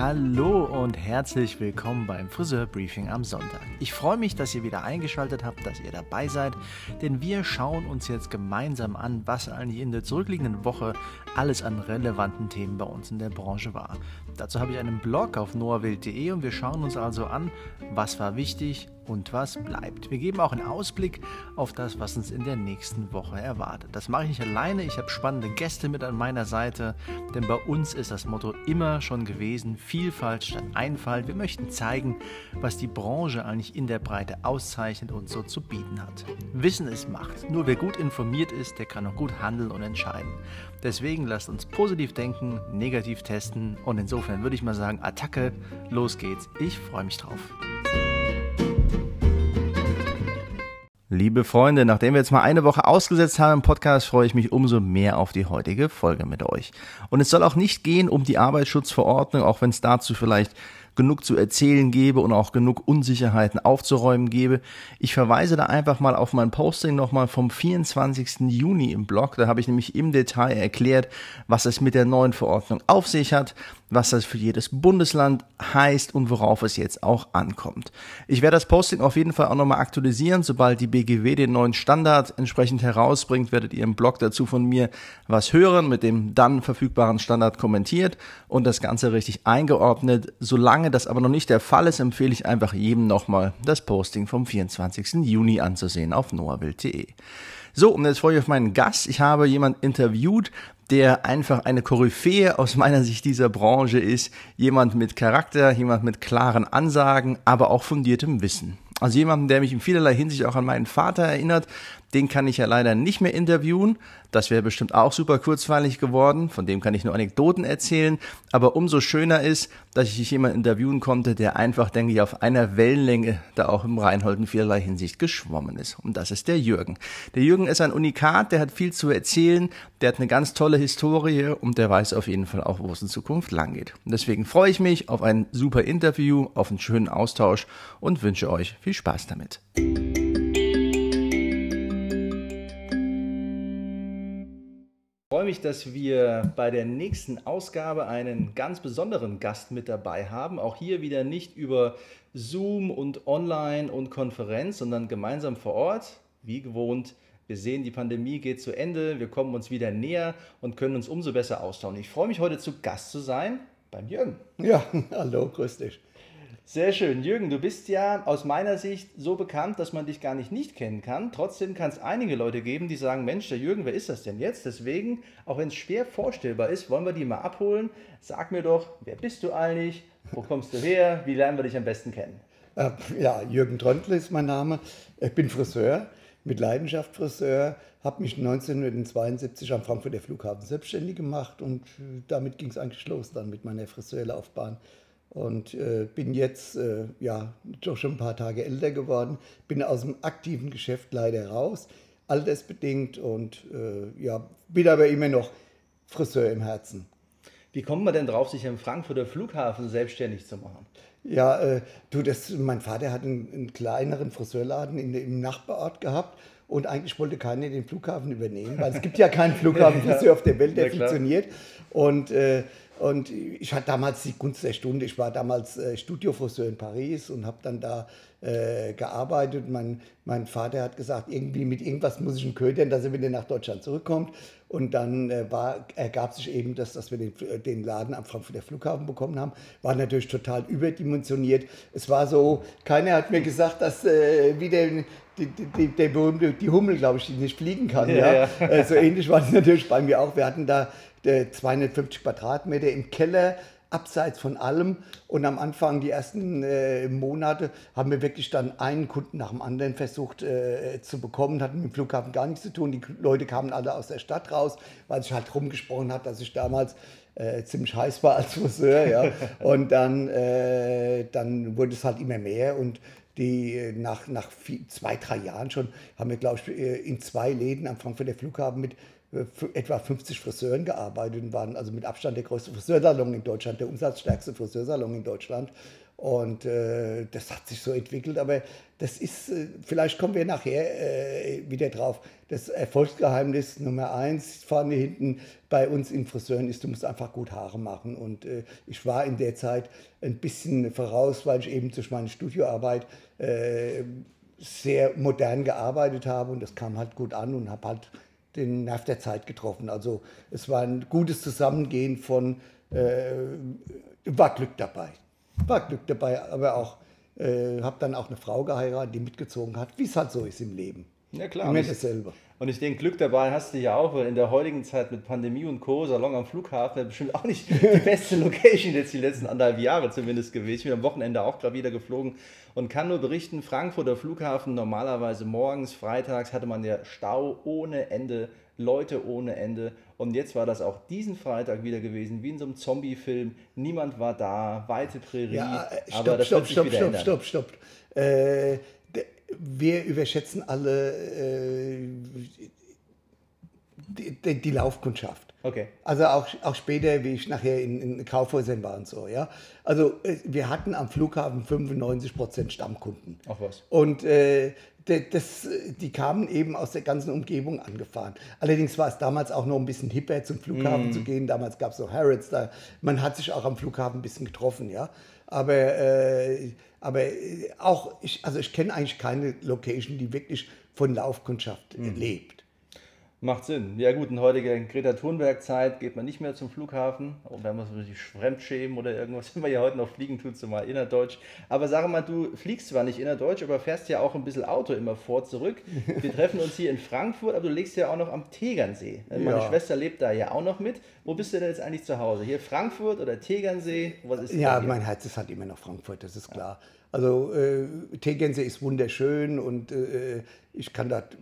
Hallo und herzlich willkommen beim Friseurbriefing am Sonntag. Ich freue mich, dass ihr wieder eingeschaltet habt, dass ihr dabei seid, denn wir schauen uns jetzt gemeinsam an, was eigentlich in der zurückliegenden Woche alles an relevanten Themen bei uns in der Branche war. Dazu habe ich einen Blog auf noahwild.de und wir schauen uns also an, was war wichtig, und was bleibt. Wir geben auch einen Ausblick auf das, was uns in der nächsten Woche erwartet. Das mache ich nicht alleine, ich habe spannende Gäste mit an meiner Seite, denn bei uns ist das Motto immer schon gewesen, Vielfalt statt Einfalt. Wir möchten zeigen, was die Branche eigentlich in der Breite auszeichnet und so zu bieten hat. Wissen ist Macht. Nur wer gut informiert ist, der kann auch gut handeln und entscheiden. Deswegen lasst uns positiv denken, negativ testen und insofern würde ich mal sagen, Attacke, los geht's. Ich freue mich drauf. Liebe Freunde, nachdem wir jetzt mal eine Woche ausgesetzt haben im Podcast, freue ich mich umso mehr auf die heutige Folge mit euch. Und es soll auch nicht gehen um die Arbeitsschutzverordnung, auch wenn es dazu vielleicht genug zu erzählen gebe und auch genug Unsicherheiten aufzuräumen gebe. Ich verweise da einfach mal auf mein Posting nochmal vom 24. Juni im Blog. Da habe ich nämlich im Detail erklärt, was es mit der neuen Verordnung auf sich hat was das für jedes Bundesland heißt und worauf es jetzt auch ankommt. Ich werde das Posting auf jeden Fall auch nochmal aktualisieren. Sobald die BGW den neuen Standard entsprechend herausbringt, werdet ihr im Blog dazu von mir was hören, mit dem dann verfügbaren Standard kommentiert und das Ganze richtig eingeordnet. Solange das aber noch nicht der Fall ist, empfehle ich einfach jedem nochmal das Posting vom 24. Juni anzusehen auf noawild.de. So, und jetzt freue ich auf meinen Gast. Ich habe jemanden interviewt, der einfach eine Koryphäe aus meiner Sicht dieser Branche ist. Jemand mit Charakter, jemand mit klaren Ansagen, aber auch fundiertem Wissen. Also jemanden, der mich in vielerlei Hinsicht auch an meinen Vater erinnert, den kann ich ja leider nicht mehr interviewen. Das wäre bestimmt auch super kurzweilig geworden. Von dem kann ich nur Anekdoten erzählen. Aber umso schöner ist, dass ich jemanden interviewen konnte, der einfach, denke ich, auf einer Wellenlänge da auch im Rheinhold in vielerlei Hinsicht geschwommen ist. Und das ist der Jürgen. Der Jürgen ist ein Unikat, der hat viel zu erzählen, der hat eine ganz tolle Historie und der weiß auf jeden Fall auch, wo es in Zukunft lang geht. Und deswegen freue ich mich auf ein super Interview, auf einen schönen Austausch und wünsche euch viel Spaß damit. Freue mich, dass wir bei der nächsten Ausgabe einen ganz besonderen Gast mit dabei haben. Auch hier wieder nicht über Zoom und Online und Konferenz, sondern gemeinsam vor Ort, wie gewohnt. Wir sehen, die Pandemie geht zu Ende, wir kommen uns wieder näher und können uns umso besser austauschen. Ich freue mich heute zu Gast zu sein beim Jürgen. Ja, hallo, grüß dich. Sehr schön. Jürgen, du bist ja aus meiner Sicht so bekannt, dass man dich gar nicht nicht kennen kann. Trotzdem kann es einige Leute geben, die sagen, Mensch, der Jürgen, wer ist das denn jetzt? Deswegen, auch wenn es schwer vorstellbar ist, wollen wir die mal abholen. Sag mir doch, wer bist du eigentlich? Wo kommst du her? Wie lernen wir dich am besten kennen? Äh, ja, Jürgen Tröntl ist mein Name. Ich bin Friseur, mit Leidenschaft Friseur, habe mich 1972 am Frankfurter Flughafen selbstständig gemacht und äh, damit ging es eigentlich los dann mit meiner Friseurlaufbahn und äh, bin jetzt äh, ja doch schon ein paar Tage älter geworden, bin aus dem aktiven Geschäft leider raus, altersbedingt und äh, ja, bin aber immer noch Friseur im Herzen. Wie kommt man denn drauf, sich am Frankfurter Flughafen selbstständig zu machen? Ja, äh, du, das, mein Vater hat einen, einen kleineren Friseurladen in, im Nachbarort gehabt und eigentlich wollte keiner den Flughafen übernehmen, weil es gibt ja keinen Flughafenfriseur auf der Welt, der ja, funktioniert. Und äh, und ich hatte damals die Gunst der Stunde. Ich war damals äh, Studiofriseur in Paris und habe dann da äh, gearbeitet. Mein, mein Vater hat gesagt, irgendwie mit irgendwas muss ich ihn ködern, dass er wieder nach Deutschland zurückkommt. Und dann äh, war, ergab sich eben, dass, dass wir den, den Laden am Frankfurter Flughafen bekommen haben. War natürlich total überdimensioniert. Es war so, keiner hat mir gesagt, dass äh, wieder die, die, der berühmte, die Hummel, glaube ich, die nicht fliegen kann. Ja, ja. ja. Äh, so ähnlich war es natürlich bei mir auch. Wir hatten da 250 Quadratmeter im Keller, abseits von allem. Und am Anfang, die ersten äh, Monate, haben wir wirklich dann einen Kunden nach dem anderen versucht äh, zu bekommen. Hatten mit dem Flughafen gar nichts zu tun. Die Leute kamen alle aus der Stadt raus, weil sich halt rumgesprochen hat, dass ich damals äh, ziemlich heiß war als Friseur. Ja. Und dann, äh, dann wurde es halt immer mehr. Und die äh, nach, nach vier, zwei, drei Jahren schon haben wir, glaube ich, äh, in zwei Läden am Frankfurter Flughafen mit etwa 50 Friseuren gearbeitet und waren also mit Abstand der größte Friseursalon in Deutschland, der umsatzstärkste Friseursalon in Deutschland. Und äh, das hat sich so entwickelt, aber das ist, äh, vielleicht kommen wir nachher äh, wieder drauf. Das Erfolgsgeheimnis Nummer eins vorne hinten bei uns in Friseuren ist, du musst einfach gut Haare machen. Und äh, ich war in der Zeit ein bisschen voraus, weil ich eben durch meine Studioarbeit äh, sehr modern gearbeitet habe und das kam halt gut an und habe halt den Nerv der Zeit getroffen. Also es war ein gutes Zusammengehen von, äh, war Glück dabei. War Glück dabei, aber auch, äh, habe dann auch eine Frau geheiratet, die mitgezogen hat, wie es halt so ist im Leben. Ja klar. Immer dasselbe. Und ich denke, Glück dabei hast du ja auch, weil in der heutigen Zeit mit Pandemie und Co. Salon am Flughafen bestimmt auch nicht die beste Location jetzt die letzten anderthalb Jahre zumindest gewesen. Ich bin am Wochenende auch gerade wieder geflogen und kann nur berichten, Frankfurter Flughafen normalerweise morgens, freitags hatte man ja Stau ohne Ende, Leute ohne Ende. Und jetzt war das auch diesen Freitag wieder gewesen, wie in so einem Zombie-Film. Niemand war da, weite Prärie. Ja, äh, stopp, aber das stopp, stopp, stopp, stopp, stopp, stopp, äh, wir überschätzen alle äh, die, die, Laufkundschaft. Okay. Also auch, auch später, wie ich nachher in, in Kaufhäusern war und so. Ja? Also äh, wir hatten am Flughafen 95 Prozent Stammkunden. Ach was. Und äh, das, die kamen eben aus der ganzen Umgebung angefahren. Allerdings war es damals auch noch ein bisschen hipper, zum Flughafen mm. zu gehen. Damals gab es so Harrods. Da, man hat sich auch am Flughafen ein bisschen getroffen. Ja? Aber, äh, aber auch, ich, also ich kenne eigentlich keine Location, die wirklich von Laufkundschaft mm. lebt. Macht Sinn. Ja gut, in heutiger Greta Thunberg-Zeit geht man nicht mehr zum Flughafen, und wenn man so sich fremdschämen oder irgendwas, wenn man ja heute noch fliegen tut, so mal innerdeutsch. Aber sag mal, du fliegst zwar nicht innerdeutsch, aber fährst ja auch ein bisschen Auto immer vor, zurück. Wir treffen uns hier in Frankfurt, aber du legst ja auch noch am Tegernsee. Meine ja. Schwester lebt da ja auch noch mit. Wo bist du denn jetzt eigentlich zu Hause? Hier Frankfurt oder Tegernsee? Was ist ja, mein Herz ist halt immer noch Frankfurt, das ist klar. Ja. Also äh, Tegernsee ist wunderschön und äh, ich kann dort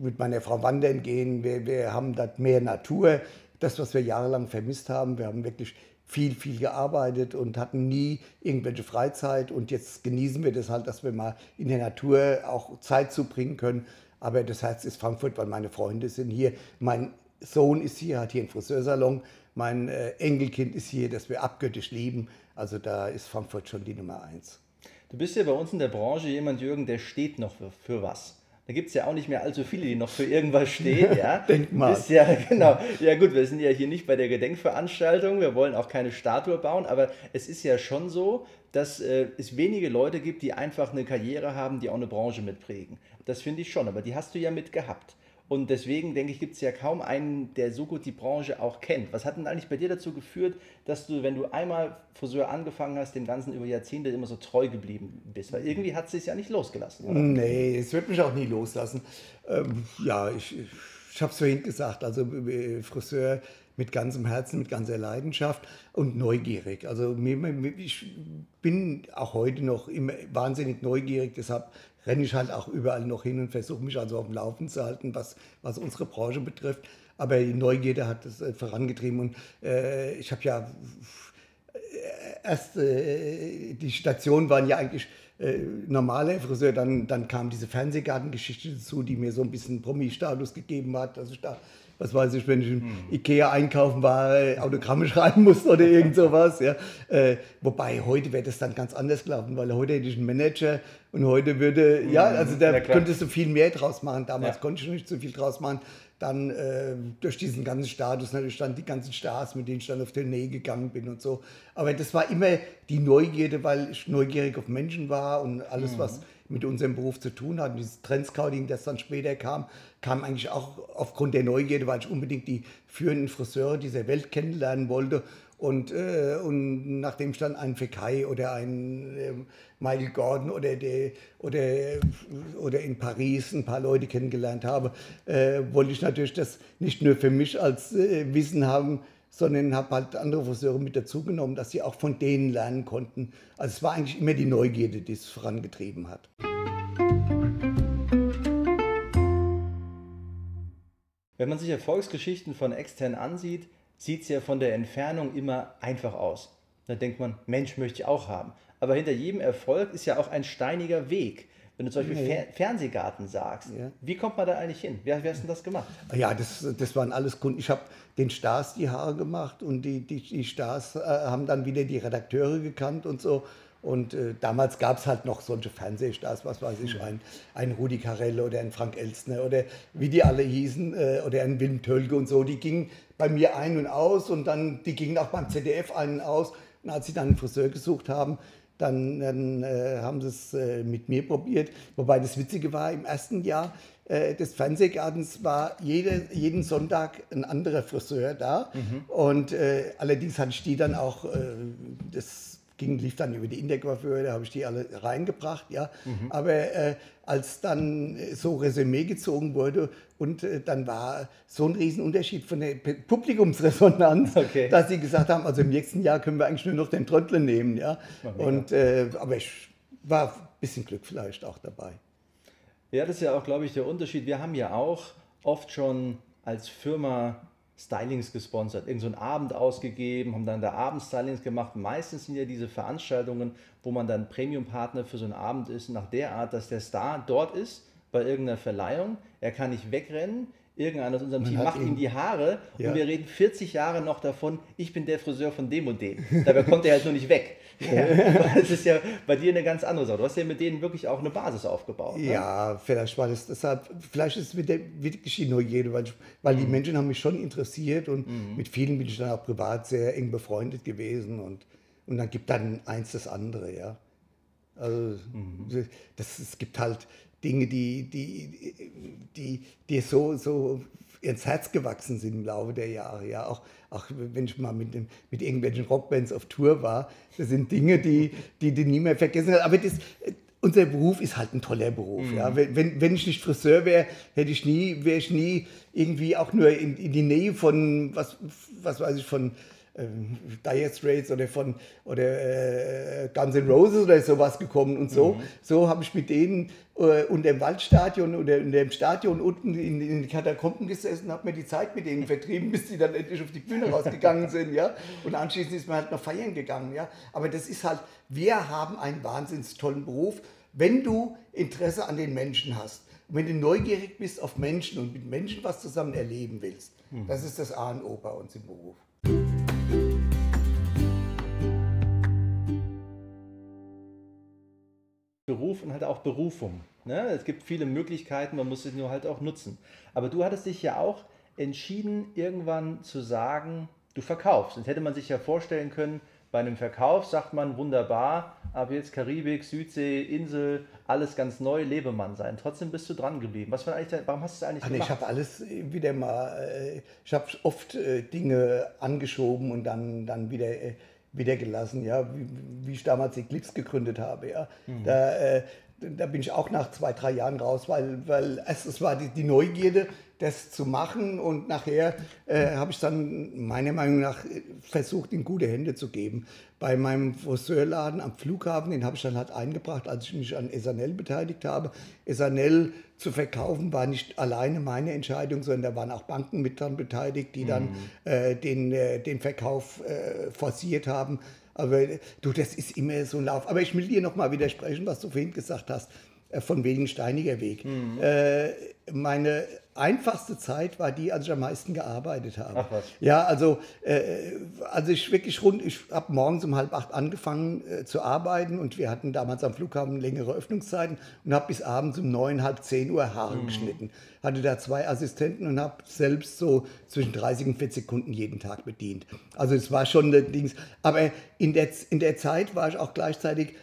mit meiner Frau wandern gehen. Wir, wir haben dort mehr Natur. Das, was wir jahrelang vermisst haben. Wir haben wirklich viel, viel gearbeitet und hatten nie irgendwelche Freizeit. Und jetzt genießen wir das halt, dass wir mal in der Natur auch Zeit zubringen können. Aber das Herz ist Frankfurt, weil meine Freunde sind hier. Mein Sohn ist hier, hat hier einen Friseursalon. Mein äh, Enkelkind ist hier, das wir abgöttisch lieben. Also da ist Frankfurt schon die Nummer eins. Du bist ja bei uns in der Branche jemand, Jürgen, der steht noch für, für was. Da gibt es ja auch nicht mehr allzu viele, die noch für irgendwas stehen. Ja? Denkmal. Bist ja, genau. Ja gut, wir sind ja hier nicht bei der Gedenkveranstaltung, wir wollen auch keine Statue bauen, aber es ist ja schon so, dass äh, es wenige Leute gibt, die einfach eine Karriere haben, die auch eine Branche mitprägen. Das finde ich schon, aber die hast du ja mit gehabt. Und deswegen denke ich, gibt es ja kaum einen, der so gut die Branche auch kennt. Was hat denn eigentlich bei dir dazu geführt, dass du, wenn du einmal Friseur angefangen hast, dem Ganzen über Jahrzehnte immer so treu geblieben bist? Weil irgendwie hat es sich ja nicht losgelassen. Oder? Nee, es wird mich auch nie loslassen. Ähm, ja, ich, ich habe es vorhin gesagt, also äh, Friseur mit ganzem Herzen, mit ganzer Leidenschaft und neugierig. Also ich bin auch heute noch immer wahnsinnig neugierig, deshalb renne ich halt auch überall noch hin und versuche mich also auf dem Laufen zu halten, was, was unsere Branche betrifft. Aber die Neugierde hat das äh, vorangetrieben und äh, ich habe ja äh, erst, äh, die Stationen waren ja eigentlich äh, normale Friseur, dann, dann kam diese Fernsehgartengeschichte dazu, die mir so ein bisschen Promi-Status gegeben hat, dass ich da was weiß ich, wenn ich im. Ikea einkaufen war, Autogramme schreiben musste oder irgend sowas. Ja. Äh, wobei heute wäre das dann ganz anders gelaufen, weil heute hätte ich einen Manager und heute würde, mhm. ja, also da ja, könntest du viel mehr draus machen. Damals ja. konnte ich nicht so viel draus machen. Dann äh, durch diesen ganzen Status, natürlich dann die ganzen Stars, mit denen ich dann auf Tournee gegangen bin und so. Aber das war immer die Neugierde, weil ich neugierig auf Menschen war und alles, mhm. was mit unserem Beruf zu tun hat. Und dieses Trendscouting, das dann später kam, kam eigentlich auch aufgrund der Neugierde, weil ich unbedingt die führenden Friseure dieser Welt kennenlernen wollte. Und, äh, und nachdem ich dann einen Fekai oder einen äh, Michael Gordon oder, der, oder, oder in Paris ein paar Leute kennengelernt habe, äh, wollte ich natürlich das nicht nur für mich als äh, Wissen haben, sondern habe halt andere Friseure mit dazugenommen, dass sie auch von denen lernen konnten. Also es war eigentlich immer die Neugierde, die es vorangetrieben hat. Wenn man sich Erfolgsgeschichten von extern ansieht, sieht es ja von der Entfernung immer einfach aus. Da denkt man, Mensch, möchte ich auch haben. Aber hinter jedem Erfolg ist ja auch ein steiniger Weg. Wenn du zum Beispiel. Fer Fernsehgarten sagst, ja. wie kommt man da eigentlich hin? Wer, wer hast denn das gemacht? Ja, das, das waren alles Kunden. Ich habe den Stars die Haare gemacht und die, die, die Stars äh, haben dann wieder die Redakteure gekannt und so. Und äh, damals gab es halt noch solche Fernsehstars, was weiß ich, ein, ein Rudi Carell oder ein Frank Elstner oder wie die alle hießen, äh, oder ein Wilm Tölke und so, die gingen bei mir ein und aus und dann, die gingen auch beim ZDF ein und aus. Und als sie dann einen Friseur gesucht haben, dann, dann äh, haben sie es äh, mit mir probiert. Wobei das Witzige war, im ersten Jahr äh, des Fernsehgartens war jede, jeden Sonntag ein anderer Friseur da. Mhm. Und äh, allerdings hatte ich die dann auch, äh, das ging, lief dann über die Intercoiffeure, da habe ich die alle reingebracht, ja. Mhm. Aber äh, als dann so Resümee gezogen wurde und äh, dann war so ein Riesenunterschied von der Publikumsresonanz, okay. dass sie gesagt haben, also im nächsten Jahr können wir eigentlich nur noch den Trottel nehmen, ja. Und, äh, aber ich war ein bisschen Glück vielleicht auch dabei. Ja, das ist ja auch, glaube ich, der Unterschied. Wir haben ja auch oft schon als Firma Stylings gesponsert, irgend so einen Abend ausgegeben, haben dann da Abendstylings gemacht. Meistens sind ja diese Veranstaltungen, wo man dann Premium-Partner für so einen Abend ist, nach der Art, dass der Star dort ist bei irgendeiner Verleihung. Er kann nicht wegrennen, irgendeiner aus unserem Man Team macht ihm die Haare ja. und wir reden 40 Jahre noch davon, ich bin der Friseur von dem und dem. Dabei kommt er halt nur nicht weg. Ja. das ist ja bei dir eine ganz andere Sache. Du hast ja mit denen wirklich auch eine Basis aufgebaut. Ne? Ja, vielleicht war das deshalb, vielleicht ist es mit der wirklich die Neugierde, weil, weil mhm. die Menschen haben mich schon interessiert und mhm. mit vielen bin ich dann auch privat sehr eng befreundet gewesen und, und dann gibt dann eins das andere, ja. Also mhm. das, es gibt halt Dinge, die, die, die, die so, so ins Herz gewachsen sind im Laufe der Jahre. Ja, auch, auch wenn ich mal mit, dem, mit irgendwelchen Rockbands auf Tour war, das sind Dinge, die, die du nie mehr vergessen hast. Aber das, unser Beruf ist halt ein toller Beruf. Mhm. Ja. Wenn, wenn ich nicht Friseur wäre, hätte ich nie, wäre ich nie irgendwie auch nur in, in die Nähe von, was, was weiß ich, von ähm, Dire Straits oder von oder äh, Guns N' Roses oder sowas gekommen und so. Mhm. So habe ich mit denen äh, unter dem Waldstadion oder in dem Stadion unten in, in den Katakomben gesessen, habe mir die Zeit mit denen vertrieben, bis die dann endlich auf die Bühne rausgegangen sind, ja. Und anschließend ist man halt noch feiern gegangen, ja. Aber das ist halt, wir haben einen wahnsinnig tollen Beruf, wenn du Interesse an den Menschen hast. Und wenn du neugierig bist auf Menschen und mit Menschen was zusammen erleben willst, mhm. das ist das A und O bei uns im Beruf. Beruf und halt auch Berufung. Ne? Es gibt viele Möglichkeiten, man muss sie nur halt auch nutzen. Aber du hattest dich ja auch entschieden, irgendwann zu sagen, du verkaufst. Jetzt hätte man sich ja vorstellen können, bei einem Verkauf sagt man wunderbar, ab jetzt Karibik, Südsee, Insel, alles ganz neu, Lebemann sein. Trotzdem bist du dran geblieben. Was war eigentlich, warum hast du es eigentlich Ach, gemacht? Ich habe alles wieder mal, äh, ich habe oft äh, Dinge angeschoben und dann, dann wieder äh, wieder gelassen, ja, wie, wie ich damals die Klicks gegründet habe, ja. Mhm. Da, äh, da bin ich auch nach zwei, drei Jahren raus, weil, weil es war die, die Neugierde, das zu machen und nachher äh, habe ich dann meiner Meinung nach versucht, in gute Hände zu geben. Bei meinem Friseurladen am Flughafen, den habe ich dann halt eingebracht, als ich mich an Esanel beteiligt habe. Esanel zu verkaufen war nicht alleine meine Entscheidung, sondern da waren auch Banken mit dran beteiligt, die dann mhm. äh, den, äh, den Verkauf äh, forciert haben. Aber du, das ist immer so ein Lauf. Aber ich will dir nochmal widersprechen, was du vorhin gesagt hast, äh, von wegen steiniger Weg. Mhm. Äh, meine einfachste Zeit war die, als ich am meisten gearbeitet habe. Ach was. Ja, also, äh, also ich wirklich rund, ich habe morgens um halb acht angefangen äh, zu arbeiten und wir hatten damals am Flughafen längere Öffnungszeiten und habe bis abends um neun, halb zehn Uhr Haare mhm. geschnitten. Hatte da zwei Assistenten und habe selbst so zwischen 30 und 40 Kunden jeden Tag bedient. Also es war schon ein Ding. Aber in der, in der Zeit war ich auch gleichzeitig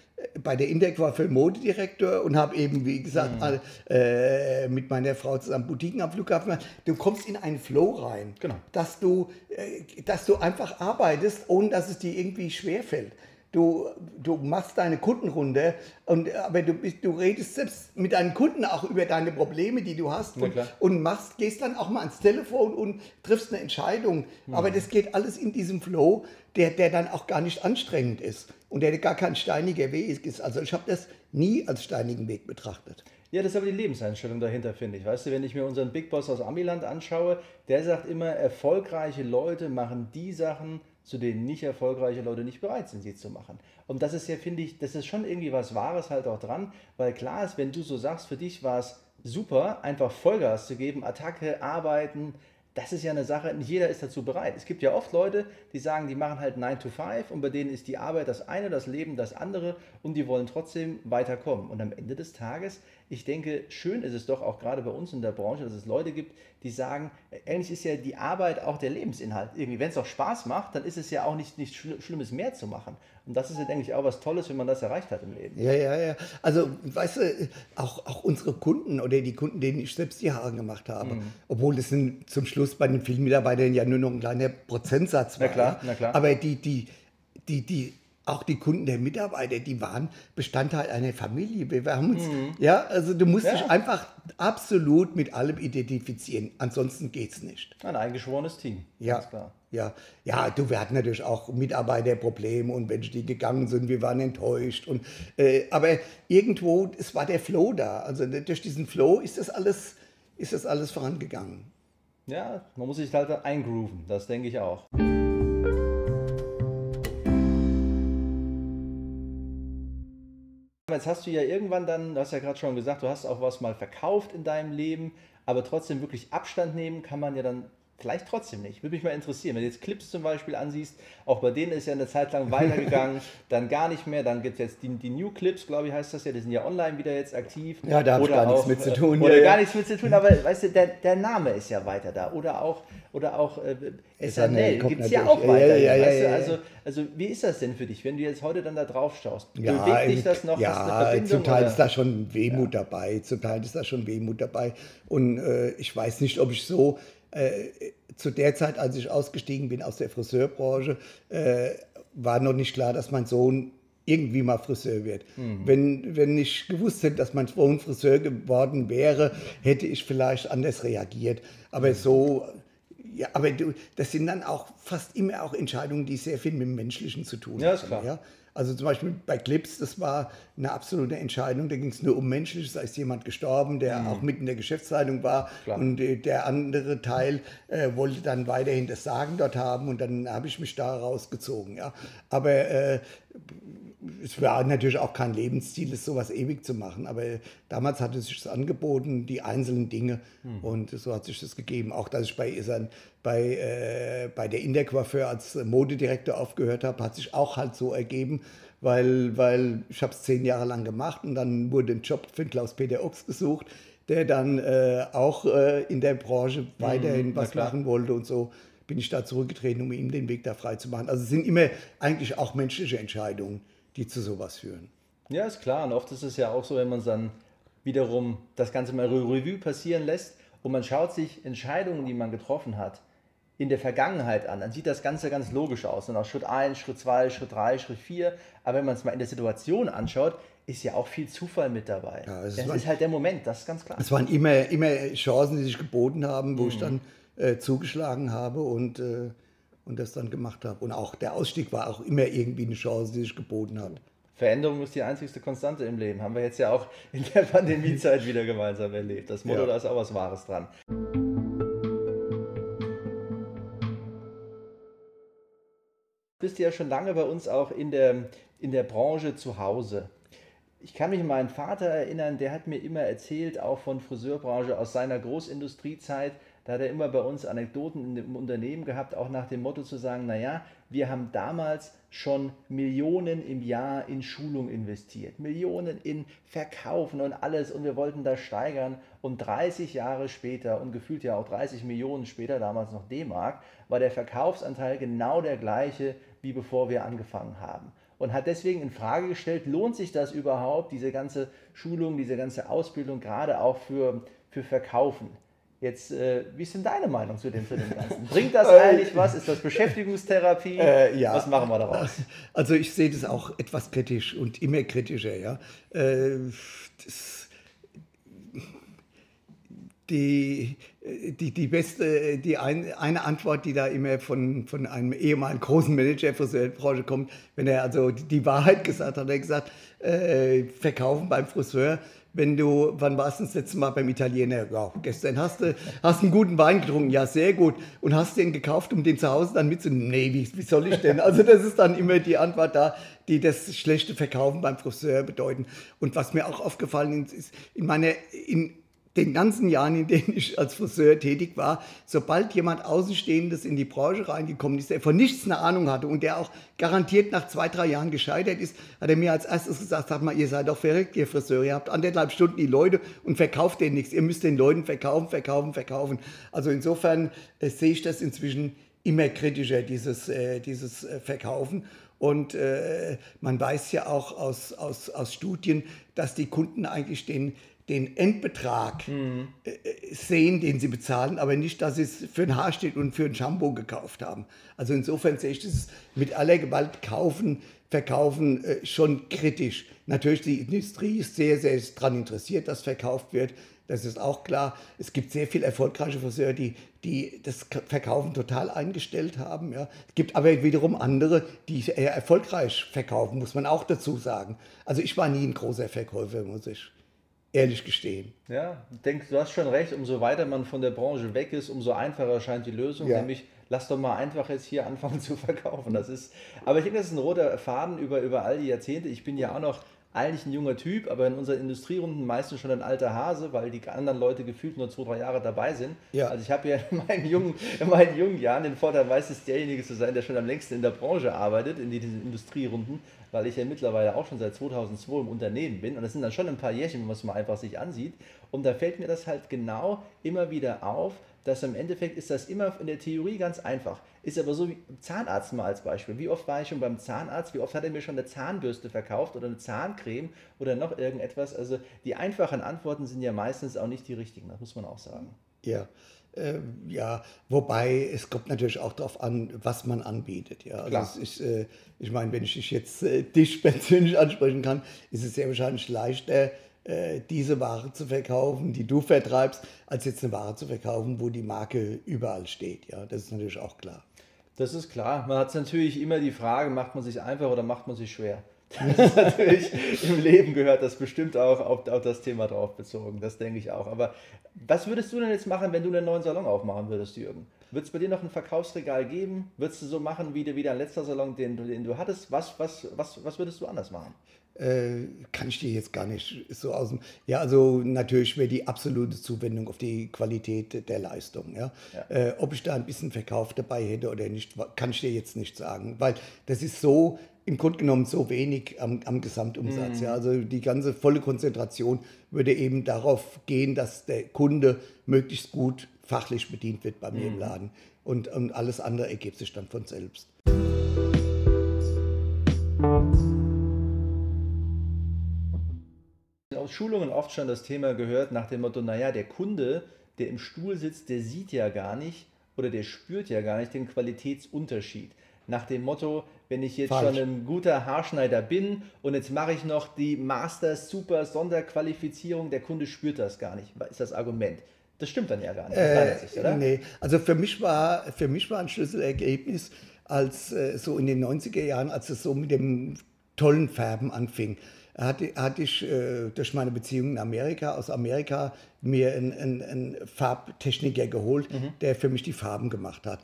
bei der Indec war für Modedirektor und habe eben, wie gesagt, mhm. äh, mit meiner Frau zusammen Boutiquen am Flughafen. Du kommst in einen Flow rein, genau. dass, du, äh, dass du einfach arbeitest, ohne dass es dir irgendwie schwerfällt. Du, du machst deine Kundenrunde, und, aber du, bist, du redest selbst mit deinen Kunden auch über deine Probleme, die du hast und, und machst, gehst dann auch mal ans Telefon und triffst eine Entscheidung. Mhm. Aber das geht alles in diesem Flow, der, der dann auch gar nicht anstrengend ist und der gar kein steiniger Weg ist. Also ich habe das nie als steinigen Weg betrachtet. Ja, das ist aber die Lebenseinstellung dahinter, finde ich. Weißt du, wenn ich mir unseren Big Boss aus Amiland anschaue, der sagt immer, erfolgreiche Leute machen die Sachen, zu denen nicht erfolgreiche Leute nicht bereit sind, sie zu machen. Und das ist ja, finde ich, das ist schon irgendwie was Wahres halt auch dran, weil klar ist, wenn du so sagst, für dich war es super, einfach Vollgas zu geben, Attacke, arbeiten, das ist ja eine Sache, nicht jeder ist dazu bereit. Es gibt ja oft Leute, die sagen, die machen halt 9 to 5 und bei denen ist die Arbeit das eine, das Leben das andere und die wollen trotzdem weiterkommen. Und am Ende des Tages, ich denke, schön ist es doch auch gerade bei uns in der Branche, dass es Leute gibt, die sagen, eigentlich ist ja die Arbeit auch der Lebensinhalt. Irgendwie, wenn es auch Spaß macht, dann ist es ja auch nicht nichts Schlimmes mehr zu machen. Und das ist ja, denke ich, auch was Tolles, wenn man das erreicht hat im Leben. Ja, ja, ja. Also, weißt du, auch, auch unsere Kunden oder die Kunden, denen ich selbst die Haare gemacht habe, mhm. obwohl das sind zum Schluss bei den vielen Mitarbeitern ja nur noch ein kleiner Prozentsatz war. Na klar, na klar. Aber die, die, die, die auch die Kunden der Mitarbeiter, die waren Bestandteil einer Familie. Wir haben uns, mhm. ja, also du musst ja. dich einfach absolut mit allem identifizieren. Ansonsten geht es nicht. Ein eingeschworenes Team. Ja, klar. Ja, ja, du, wir hatten natürlich auch Mitarbeiterprobleme und Menschen, die gegangen sind, wir waren enttäuscht. Und, äh, aber irgendwo, es war der Flow da. Also durch diesen Flow ist das alles, ist das alles vorangegangen. Ja, man muss sich halt eingrooven, das denke ich auch. Jetzt hast du ja irgendwann dann, du hast ja gerade schon gesagt, du hast auch was mal verkauft in deinem Leben, aber trotzdem wirklich Abstand nehmen kann man ja dann Vielleicht trotzdem nicht. Würde mich mal interessieren. Wenn du jetzt Clips zum Beispiel ansiehst, auch bei denen ist ja eine Zeit lang weitergegangen, dann gar nicht mehr. Dann gibt es jetzt die, die New Clips, glaube ich, heißt das ja. Die sind ja online wieder jetzt aktiv. Ja, da habe ich gar auch, nichts mit zu tun. Oder ja, gar ja. nichts mit zu tun, aber weißt du, der, der Name ist ja weiter da. Oder auch, oder auch äh, SNL gibt es ja auch weiter. Ja, weißt du? also, also wie ist das denn für dich, wenn du jetzt heute dann da drauf schaust? Bewegt dich das noch? Ja, zum Teil oder? ist da schon Wehmut dabei. Zum Teil ist da schon Wehmut dabei. Und äh, ich weiß nicht, ob ich so äh, zu der Zeit, als ich ausgestiegen bin aus der Friseurbranche, äh, war noch nicht klar, dass mein Sohn irgendwie mal Friseur wird. Mhm. Wenn, wenn ich gewusst hätte, dass mein Sohn Friseur geworden wäre, hätte ich vielleicht anders reagiert. Aber mhm. so, ja, aber du, das sind dann auch fast immer auch Entscheidungen, die sehr viel mit dem Menschlichen zu tun haben. Ja, ist klar. Ja? Also zum Beispiel bei Clips, das war eine absolute Entscheidung. Da ging es nur um Menschliches. Da ist jemand gestorben, der mhm. auch mitten in der Geschäftsleitung war. Klar. Und äh, der andere Teil äh, wollte dann weiterhin das Sagen dort haben. Und dann habe ich mich da rausgezogen. Ja. Aber äh, es war natürlich auch kein Lebensziel, es sowas ewig zu machen. Aber damals hat es sich angeboten, die einzelnen Dinge. Mhm. Und so hat sich das gegeben. Auch, dass ich bei Isan, bei, äh, bei der Intercoiffeur als Modedirektor aufgehört habe, hat sich auch halt so ergeben, weil, weil ich habe es zehn Jahre lang gemacht und dann wurde ein Job für Klaus-Peter Ochs gesucht, der dann äh, auch äh, in der Branche hm, weiterhin mhm, was machen wollte und so bin ich da zurückgetreten, um ihm den Weg da frei zu machen. Also es sind immer eigentlich auch menschliche Entscheidungen die zu sowas führen. Ja, ist klar. Und oft ist es ja auch so, wenn man dann wiederum das Ganze mal Revue passieren lässt und man schaut sich Entscheidungen, die man getroffen hat, in der Vergangenheit an, dann sieht das Ganze ganz logisch aus. Und auch Schritt 1, Schritt 2, Schritt 3, Schritt 4. Aber wenn man es mal in der Situation anschaut, ist ja auch viel Zufall mit dabei. Ja, das waren, ist halt der Moment, das ist ganz klar. Es waren immer, immer Chancen, die sich geboten haben, wo mhm. ich dann äh, zugeschlagen habe und äh, und das dann gemacht habe. Und auch der Ausstieg war auch immer irgendwie eine Chance, die sich geboten hat. Veränderung ist die einzigste Konstante im Leben. Haben wir jetzt ja auch in der Pandemiezeit wieder gemeinsam erlebt. Das Motto, ja. da ist auch was Wahres dran. Du bist ja schon lange bei uns auch in der, in der Branche zu Hause. Ich kann mich an meinen Vater erinnern, der hat mir immer erzählt, auch von Friseurbranche aus seiner Großindustriezeit, da hat er immer bei uns Anekdoten im Unternehmen gehabt, auch nach dem Motto zu sagen, naja, wir haben damals schon Millionen im Jahr in Schulung investiert, Millionen in Verkaufen und alles und wir wollten das steigern und 30 Jahre später und gefühlt ja auch 30 Millionen später, damals noch D-Mark, war der Verkaufsanteil genau der gleiche, wie bevor wir angefangen haben und hat deswegen in Frage gestellt, lohnt sich das überhaupt, diese ganze Schulung, diese ganze Ausbildung, gerade auch für, für Verkaufen. Jetzt, äh, wie ist denn deine Meinung zu dem, zu dem Ganzen? Bringt das eigentlich was? Ist das Beschäftigungstherapie? Äh, ja. Was machen wir daraus? Also ich sehe das auch etwas kritisch und immer kritischer. Ja? Äh, das, die, die, die beste, die ein, eine Antwort, die da immer von, von einem ehemaligen großen Manager für die Branche kommt, wenn er also die Wahrheit gesagt hat, hat er gesagt, äh, verkaufen beim Friseur wenn du, wann warst du das letzte Mal beim Italiener? Ja, gestern hast du hast einen guten Wein getrunken, ja, sehr gut. Und hast den gekauft, um den zu Hause dann mitzunehmen? Nee, wie, wie soll ich denn? Also das ist dann immer die Antwort da, die das schlechte Verkaufen beim Friseur bedeuten. Und was mir auch aufgefallen ist, in meiner, in den ganzen Jahren, in denen ich als Friseur tätig war, sobald jemand Außenstehendes in die Branche reingekommen ist, der von nichts eine Ahnung hatte und der auch garantiert nach zwei, drei Jahren gescheitert ist, hat er mir als erstes gesagt, sag mal, ihr seid doch verrückt, ihr Friseur, ihr habt anderthalb Stunden die Leute und verkauft denen nichts. Ihr müsst den Leuten verkaufen, verkaufen, verkaufen. Also insofern äh, sehe ich das inzwischen immer kritischer, dieses, äh, dieses äh, Verkaufen. Und äh, man weiß ja auch aus, aus, aus Studien, dass die Kunden eigentlich den, den Endbetrag mhm. sehen, den sie bezahlen, aber nicht, dass sie es für ein Haarschnitt und für ein Shampoo gekauft haben. Also insofern sehe ich das mit aller Gewalt kaufen, verkaufen äh, schon kritisch. Natürlich, die Industrie ist sehr, sehr daran interessiert, dass verkauft wird. Das ist auch klar. Es gibt sehr viele erfolgreiche Friseure, die, die das Verkaufen total eingestellt haben. Ja. Es gibt aber wiederum andere, die eher erfolgreich verkaufen, muss man auch dazu sagen. Also ich war nie ein großer Verkäufer, muss ich ehrlich gestehen. Ja, ich denke, du hast schon recht, umso weiter man von der Branche weg ist, umso einfacher scheint die Lösung, ja. nämlich lass doch mal einfach jetzt hier anfangen zu verkaufen. Das ist, aber ich denke, das ist ein roter Faden über, über all die Jahrzehnte. Ich bin ja auch noch eigentlich ein junger Typ, aber in unseren Industrierunden meistens schon ein alter Hase, weil die anderen Leute gefühlt nur zwei, drei Jahre dabei sind. Ja. Also ich habe ja in meinen, jungen, in meinen jungen Jahren den Vorteil, meistens derjenige zu sein, der schon am längsten in der Branche arbeitet, in diesen Industrierunden, weil ich ja mittlerweile auch schon seit 2002 im Unternehmen bin. Und das sind dann schon ein paar Jährchen, wenn man es mal einfach sich ansieht. Und da fällt mir das halt genau immer wieder auf, dass im Endeffekt ist das immer in der Theorie ganz einfach. Ist aber so wie Zahnarzt mal als Beispiel. Wie oft war ich schon beim Zahnarzt? Wie oft hat er mir schon eine Zahnbürste verkauft oder eine Zahncreme oder noch irgendetwas? Also die einfachen Antworten sind ja meistens auch nicht die richtigen, das muss man auch sagen. Ja. Äh, ja, wobei es kommt natürlich auch darauf an, was man anbietet. Ja, also ist, äh, ich meine, wenn ich dich jetzt äh, dich persönlich ansprechen kann, ist es sehr wahrscheinlich leichter, äh, diese Ware zu verkaufen, die du vertreibst, als jetzt eine Ware zu verkaufen, wo die Marke überall steht. Ja, das ist natürlich auch klar. Das ist klar. Man hat natürlich immer die Frage, macht man sich einfach oder macht man sich schwer? Das ist natürlich im Leben gehört das bestimmt auch auf, auf, das Thema drauf bezogen. Das denke ich auch. Aber was würdest du denn jetzt machen, wenn du einen neuen Salon aufmachen würdest, Jürgen? Wird es bei dir noch ein Verkaufsregal geben? Würdest du so machen wie, wie dein letzter Salon, den, den du hattest? Was, was, was, was würdest du anders machen? Äh, kann ich dir jetzt gar nicht so aus dem. Ja, also natürlich wäre die absolute Zuwendung auf die Qualität der Leistung. Ja? ja. Äh, ob ich da ein bisschen Verkauf dabei hätte oder nicht, kann ich dir jetzt nicht sagen, weil das ist so im Grunde genommen so wenig am, am Gesamtumsatz. Mhm. Ja? Also die ganze volle Konzentration würde eben darauf gehen, dass der Kunde möglichst gut fachlich bedient wird bei mir mhm. im Laden. Und, und alles andere ergibt sich dann von selbst. aus Schulungen oft schon das Thema gehört nach dem Motto, naja, der Kunde, der im Stuhl sitzt, der sieht ja gar nicht oder der spürt ja gar nicht den Qualitätsunterschied. Nach dem Motto, wenn ich jetzt Falsch. schon ein guter Haarschneider bin und jetzt mache ich noch die Master Super Sonderqualifizierung, der Kunde spürt das gar nicht, ist das Argument. Das stimmt dann ja gar nicht, äh, Sicht, oder? Nee, also für mich war, für mich war ein Schlüsselergebnis, als äh, so in den 90er Jahren, als es so mit dem tollen Färben anfing hatte, hatte ich äh, durch meine Beziehung in Amerika, aus Amerika, mir einen, einen, einen Farbtechniker geholt, mhm. der für mich die Farben gemacht hat.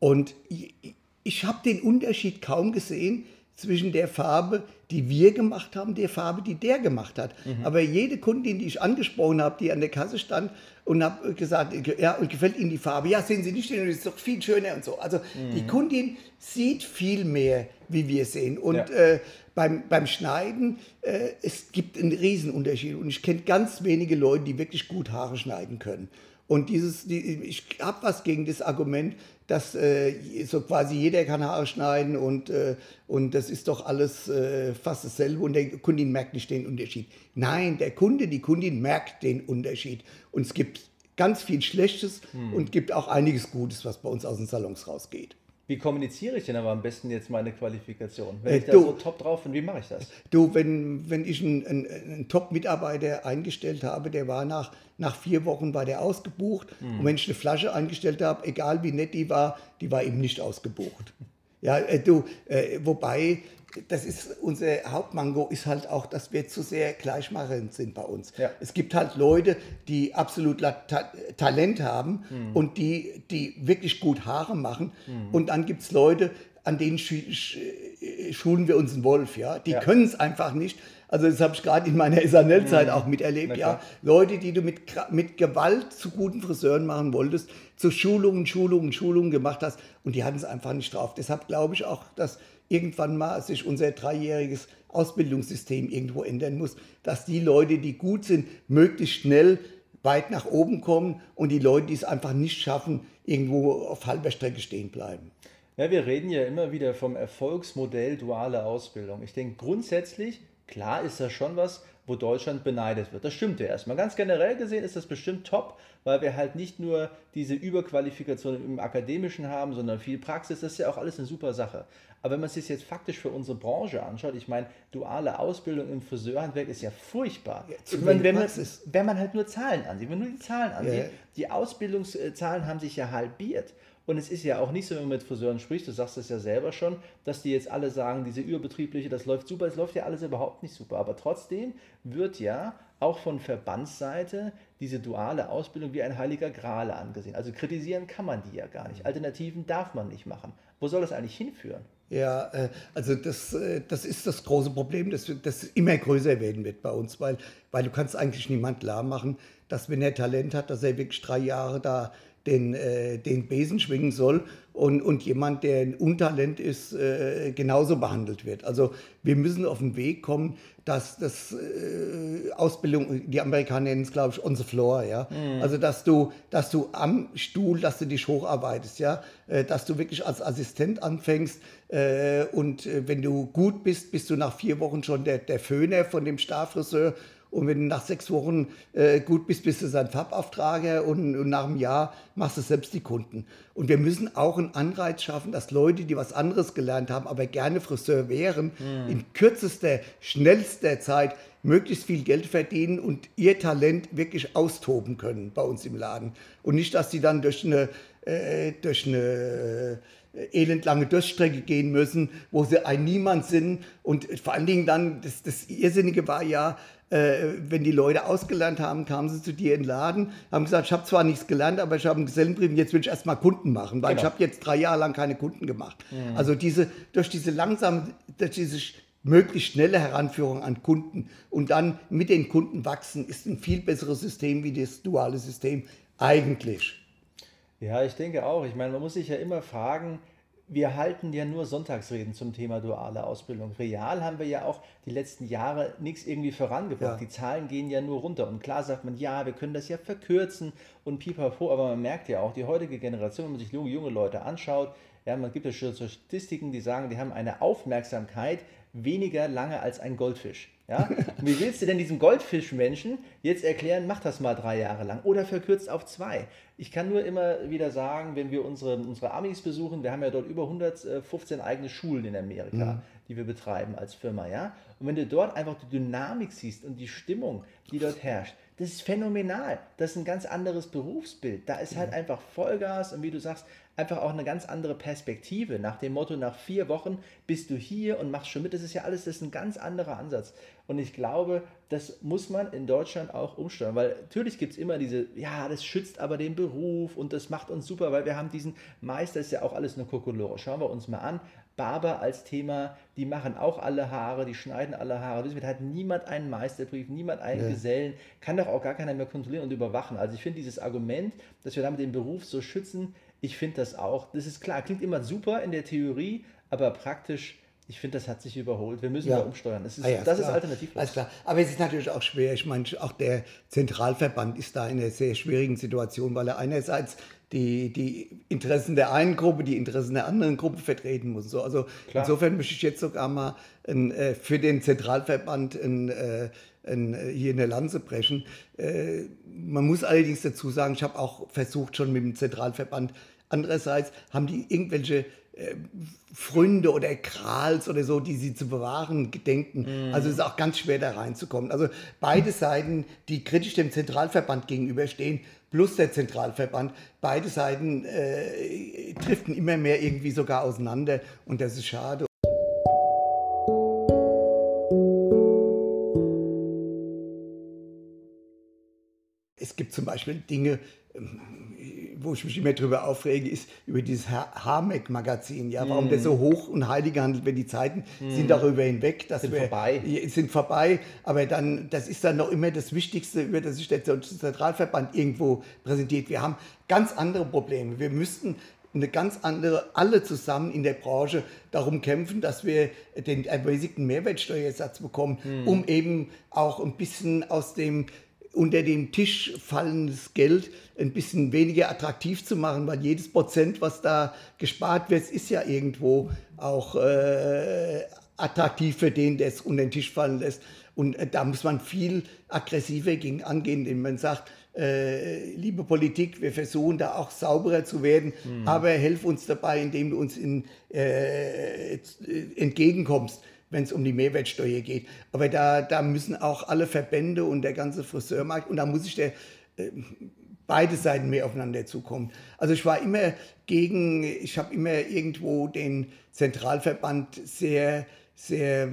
Und ich, habe den Unterschied kaum gesehen zwischen der Farbe, die wir gemacht haben, der Farbe, die der gemacht hat. Mhm. Aber jede Kundin, die ich angesprochen habe, die an der Kasse stand und habe gesagt, ja, und gefällt Ihnen die Farbe? Ja, sehen Sie nicht, das ist doch viel schöner und so. Also mhm. die Kundin sieht viel mehr, wie wir sehen. Und ja. äh, beim, beim Schneiden, äh, es gibt einen Riesenunterschied. Und ich kenne ganz wenige Leute, die wirklich gut Haare schneiden können. Und dieses, die, ich habe was gegen das Argument, dass äh, so quasi jeder kann Haare schneiden und, äh, und das ist doch alles äh, fast dasselbe und der Kundin merkt nicht den Unterschied. Nein, der Kunde, die Kundin merkt den Unterschied. Und es gibt ganz viel Schlechtes hm. und gibt auch einiges Gutes, was bei uns aus den Salons rausgeht. Wie kommuniziere ich denn aber am besten jetzt meine Qualifikation? Wenn äh, ich da so top drauf bin, wie mache ich das? Du, wenn, wenn ich einen, einen, einen Top-Mitarbeiter eingestellt habe, der war nach, nach vier Wochen war der ausgebucht. Mhm. Und wenn ich eine Flasche eingestellt habe, egal wie nett die war, die war eben nicht ausgebucht. Ja, äh, du, äh, wobei das ist unser Hauptmango ist halt auch, dass wir zu sehr gleichmachend sind bei uns. Ja. Es gibt halt Leute, die absolut Ta Talent haben mhm. und die, die wirklich gut Haare machen. Mhm. Und dann gibt es Leute, an denen sch sch schulen wir uns einen Wolf, ja. Die ja. können es einfach nicht. Also das habe ich gerade in meiner SNL-Zeit mhm. auch miterlebt. Ja, Leute, die du mit, mit Gewalt zu guten Friseuren machen wolltest, zu Schulungen, Schulungen, Schulungen gemacht hast und die hatten es einfach nicht drauf. Deshalb glaube ich auch, dass irgendwann mal sich unser dreijähriges Ausbildungssystem irgendwo ändern muss, dass die Leute, die gut sind, möglichst schnell weit nach oben kommen und die Leute, die es einfach nicht schaffen, irgendwo auf halber Strecke stehen bleiben. Ja, wir reden ja immer wieder vom Erfolgsmodell duale Ausbildung. Ich denke grundsätzlich, klar ist das schon was, wo Deutschland beneidet wird. Das stimmt ja erstmal. Ganz generell gesehen ist das bestimmt top, weil wir halt nicht nur diese Überqualifikation im Akademischen haben, sondern viel Praxis. Das ist ja auch alles eine super Sache. Aber wenn man sich jetzt faktisch für unsere Branche anschaut, ich meine, duale Ausbildung im Friseurhandwerk ist ja furchtbar. Ja, meine, wenn, man, wenn man halt nur Zahlen ansieht, wenn man nur die Zahlen ansieht, ja. die Ausbildungszahlen haben sich ja halbiert. Und es ist ja auch nicht so, wenn man mit Friseuren spricht, du sagst es ja selber schon, dass die jetzt alle sagen, diese überbetriebliche, das läuft super, es läuft ja alles überhaupt nicht super. Aber trotzdem wird ja auch von Verbandsseite diese duale Ausbildung wie ein heiliger Gral angesehen. Also kritisieren kann man die ja gar nicht. Alternativen darf man nicht machen. Wo soll das eigentlich hinführen? Ja, äh, also das, äh, das ist das große Problem, das, das immer größer werden wird bei uns, weil, weil du kannst eigentlich niemand klar machen, dass wenn er Talent hat, dass er wirklich drei Jahre da den, äh, den Besen schwingen soll und, und jemand, der ein Untalent ist, äh, genauso behandelt wird. Also wir müssen auf den Weg kommen, dass das äh, Ausbildung, die Amerikaner nennen es, glaube ich, on the floor, ja. Mhm. Also dass du, dass du am Stuhl, dass du dich hocharbeitest, ja, äh, dass du wirklich als Assistent anfängst äh, und äh, wenn du gut bist, bist du nach vier Wochen schon der, der Föhner von dem Starfriseur und wenn du nach sechs Wochen äh, gut bist, bist du sein Farbauftrager und, und, nach einem Jahr machst du selbst die Kunden. Und wir müssen auch einen Anreiz schaffen, dass Leute, die was anderes gelernt haben, aber gerne Friseur wären, mhm. in kürzester, schnellster Zeit möglichst viel Geld verdienen und ihr Talent wirklich austoben können bei uns im Laden. Und nicht, dass sie dann durch eine, äh, durch eine äh, elendlange Durststrecke gehen müssen, wo sie ein Niemand sind. Und vor allen Dingen dann, das, das Irrsinnige war ja, äh, wenn die Leute ausgelernt haben, kamen sie zu dir in den Laden, haben gesagt, ich habe zwar nichts gelernt, aber ich habe einen Gesellenbrief und jetzt will ich erstmal Kunden machen, weil genau. ich habe jetzt drei Jahre lang keine Kunden gemacht. Mhm. Also diese, durch diese langsame, durch diese möglichst schnelle Heranführung an Kunden und dann mit den Kunden wachsen, ist ein viel besseres System wie das duale System eigentlich. Ja, ich denke auch. Ich meine, man muss sich ja immer fragen, wir halten ja nur Sonntagsreden zum Thema duale Ausbildung. Real haben wir ja auch die letzten Jahre nichts irgendwie vorangebracht. Ja. Die Zahlen gehen ja nur runter. Und klar sagt man, ja, wir können das ja verkürzen und pipapo, aber man merkt ja auch, die heutige Generation, wenn man sich junge, junge Leute anschaut, ja, man gibt ja schon Statistiken, die sagen, die haben eine Aufmerksamkeit weniger lange als ein Goldfisch. Ja? Und wie willst du denn diesem Goldfischmenschen jetzt erklären, mach das mal drei Jahre lang oder verkürzt auf zwei? Ich kann nur immer wieder sagen, wenn wir unsere, unsere Amis besuchen, wir haben ja dort über 115 eigene Schulen in Amerika, mhm. die wir betreiben als Firma. Ja? Und wenn du dort einfach die Dynamik siehst und die Stimmung, die dort herrscht, das ist phänomenal. Das ist ein ganz anderes Berufsbild. Da ist halt einfach Vollgas und wie du sagst, einfach auch eine ganz andere Perspektive. Nach dem Motto, nach vier Wochen bist du hier und machst schon mit. Das ist ja alles, das ist ein ganz anderer Ansatz. Und ich glaube, das muss man in Deutschland auch umsteuern, weil natürlich gibt es immer diese, ja, das schützt aber den Beruf und das macht uns super, weil wir haben diesen Meister, ist ja auch alles eine Kokolore. Schauen wir uns mal an. Barber als Thema, die machen auch alle Haare, die schneiden alle Haare. Deswegen hat niemand einen Meisterbrief, niemand einen ja. Gesellen, kann doch auch gar keiner mehr kontrollieren und überwachen. Also ich finde dieses Argument, dass wir damit den Beruf so schützen, ich finde das auch. Das ist klar, klingt immer super in der Theorie, aber praktisch ich finde, das hat sich überholt. Wir müssen ja. da umsteuern. Das ist, ah ja, das ist alternativlos. Alles klar. Aber es ist natürlich auch schwer. Ich meine, auch der Zentralverband ist da in einer sehr schwierigen Situation, weil er einerseits die, die Interessen der einen Gruppe, die Interessen der anderen Gruppe vertreten muss. So, also Klar. insofern möchte ich jetzt sogar mal ein, äh, für den Zentralverband ein, äh, ein, äh, hier eine Lanze brechen. Man muss allerdings dazu sagen, ich habe auch versucht, schon mit dem Zentralverband, andererseits haben die irgendwelche Freunde oder Krals oder so, die sie zu bewahren gedenken. Mm. Also es ist auch ganz schwer da reinzukommen. Also beide Seiten, die kritisch dem Zentralverband gegenüberstehen, plus der Zentralverband, beide Seiten äh, driften immer mehr irgendwie sogar auseinander und das ist schade. Es gibt zum Beispiel Dinge, ähm, wo ich mich immer drüber aufrege, ist über dieses Hamek-Magazin. Ja, warum mm. der so hoch und heilig handelt, wenn die Zeiten mm. sind darüber hinweg, dass sind wir vorbei. sind vorbei. Aber dann, das ist dann noch immer das Wichtigste, über das sich der Zentralverband irgendwo präsentiert. Wir haben ganz andere Probleme. Wir müssten eine ganz andere, alle zusammen in der Branche darum kämpfen, dass wir den ermäßigten Mehrwertsteuersatz bekommen, hm. um eben auch ein bisschen aus dem unter den Tisch fallendes Geld ein bisschen weniger attraktiv zu machen, weil jedes Prozent, was da gespart wird, ist ja irgendwo auch äh, attraktiv für den, der es unter den Tisch fallen lässt. Und äh, da muss man viel aggressiver gegen angehen, indem man sagt, äh, liebe Politik, wir versuchen da auch sauberer zu werden, mhm. aber helf uns dabei, indem du uns in, äh, entgegenkommst wenn es um die Mehrwertsteuer geht. Aber da, da müssen auch alle Verbände und der ganze Friseurmarkt, und da muss ich der, äh, beide Seiten mehr aufeinander zukommen. Also ich war immer gegen, ich habe immer irgendwo den Zentralverband sehr, sehr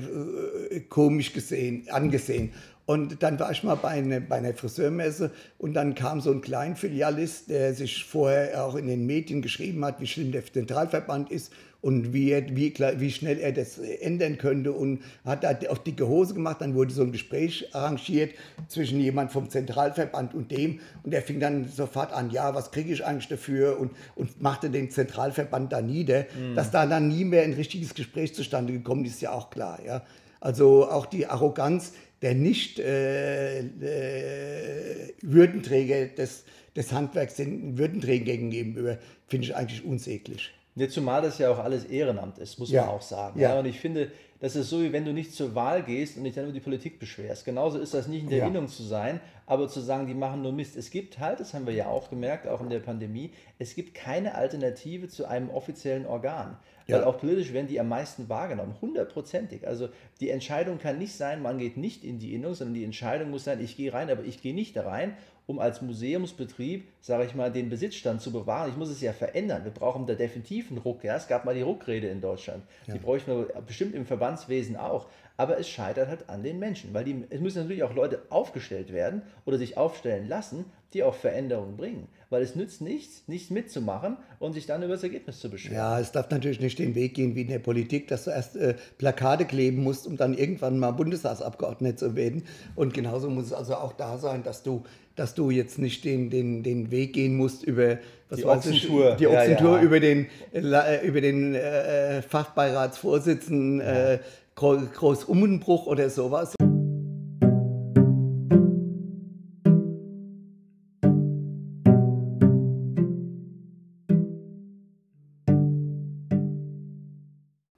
äh, komisch gesehen, angesehen. Und dann war ich mal bei, eine, bei einer Friseurmesse und dann kam so ein Kleinfilialist, der sich vorher auch in den Medien geschrieben hat, wie schlimm der Zentralverband ist und wie, er, wie, wie schnell er das ändern könnte und hat da auch dicke Hose gemacht. Dann wurde so ein Gespräch arrangiert zwischen jemand vom Zentralverband und dem und er fing dann sofort an, ja, was kriege ich eigentlich dafür und, und machte den Zentralverband da nieder. Mhm. Dass da dann nie mehr ein richtiges Gespräch zustande gekommen ist, ist ja auch klar. Ja? Also auch die Arroganz, der nicht äh, äh, Würdenträger des, des Handwerks den Würdenträgern gegenüber, finde ich eigentlich unsäglich. Ja, zumal das ja auch alles Ehrenamt ist, muss ja. man auch sagen. Ja. ja. Und ich finde, das ist so, wie wenn du nicht zur Wahl gehst und dich dann über die Politik beschwerst. Genauso ist das nicht in der ja. Innung zu sein, aber zu sagen, die machen nur Mist. Es gibt halt, das haben wir ja auch gemerkt, auch in der Pandemie, es gibt keine Alternative zu einem offiziellen Organ. Ja. Weil auch politisch werden die am meisten wahrgenommen, hundertprozentig. Also die Entscheidung kann nicht sein, man geht nicht in die Innung, sondern die Entscheidung muss sein, ich gehe rein, aber ich gehe nicht da rein um als Museumsbetrieb, sage ich mal, den Besitzstand zu bewahren. Ich muss es ja verändern. Wir brauchen da definitiv einen Ruck. Ja? Es gab mal die Ruckrede in Deutschland. Ja. Die bräuchten wir bestimmt im Verbandswesen auch. Aber es scheitert halt an den Menschen, weil die, es müssen natürlich auch Leute aufgestellt werden oder sich aufstellen lassen, die auch Veränderungen bringen. Weil es nützt nichts, nichts mitzumachen und sich dann über das Ergebnis zu beschweren. Ja, es darf natürlich nicht den Weg gehen wie in der Politik, dass du erst äh, Plakate kleben musst, um dann irgendwann mal Bundestagsabgeordneter zu werden. Und genauso muss es also auch da sein, dass du dass du jetzt nicht den, den, den Weg gehen musst über was die Ochsentour, die Ochsentour ja, ja. über den, äh, über den äh, Fachbeiratsvorsitzenden äh, Groß Ummenbruch oder sowas.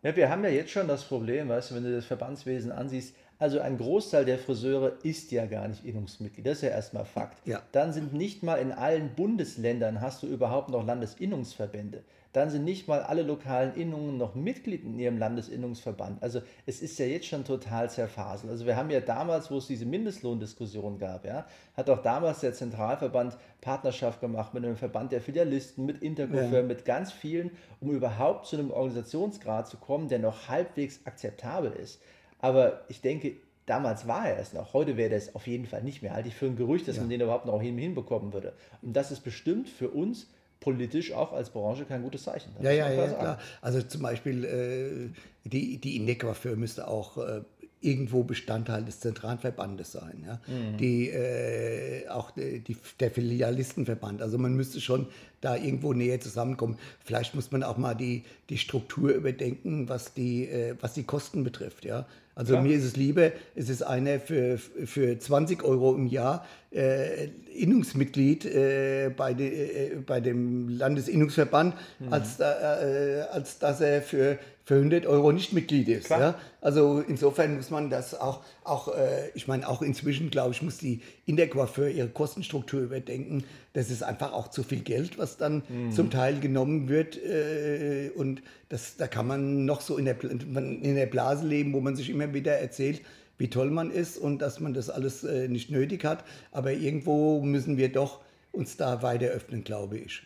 Ja, wir haben ja jetzt schon das Problem, weißt du, wenn du das Verbandswesen ansiehst, also ein Großteil der Friseure ist ja gar nicht Innungsmitglied. Das ist ja erstmal Fakt. Ja. Dann sind nicht mal in allen Bundesländern hast du überhaupt noch Landesinnungsverbände. Dann sind nicht mal alle lokalen Innungen noch Mitglied in ihrem Landesinnungsverband. Also es ist ja jetzt schon total zerfaselt. Also wir haben ja damals, wo es diese Mindestlohndiskussion gab, ja, hat auch damals der Zentralverband Partnerschaft gemacht mit einem Verband der Filialisten, mit Intercoiffeur, ja. mit ganz vielen, um überhaupt zu einem Organisationsgrad zu kommen, der noch halbwegs akzeptabel ist. Aber ich denke, damals war er es noch. Heute wäre das auf jeden Fall nicht mehr. Halte ich für ein Gerücht, dass ja. man den überhaupt noch hinbekommen würde. Und das ist bestimmt für uns politisch auch als Branche kein gutes Zeichen. Das ja, ja, ja, klar. Also zum Beispiel äh, die, die Indecoiffeur müsste auch äh, irgendwo Bestandteil des Zentralverbandes sein. Ja? Mhm. Die, äh, auch die, der Filialistenverband. Also man müsste schon da irgendwo näher zusammenkommen. Vielleicht muss man auch mal die, die Struktur überdenken, was die, äh, was die Kosten betrifft. Ja? Also Klar. mir ist es lieber, es ist einer für, für 20 Euro im Jahr äh, Innungsmitglied äh, bei, de, äh, bei dem Landesinnungsverband, mhm. als, äh, als dass er für für 100 Euro nicht Mitglied ist. Ja? Also insofern muss man das auch, auch äh, ich meine, auch inzwischen, glaube ich, muss die Intercoiffeur ihre Kostenstruktur überdenken. Das ist einfach auch zu viel Geld, was dann mhm. zum Teil genommen wird. Äh, und das, da kann man noch so in der, in der Blase leben, wo man sich immer wieder erzählt, wie toll man ist und dass man das alles äh, nicht nötig hat. Aber irgendwo müssen wir doch uns da weiter öffnen, glaube ich.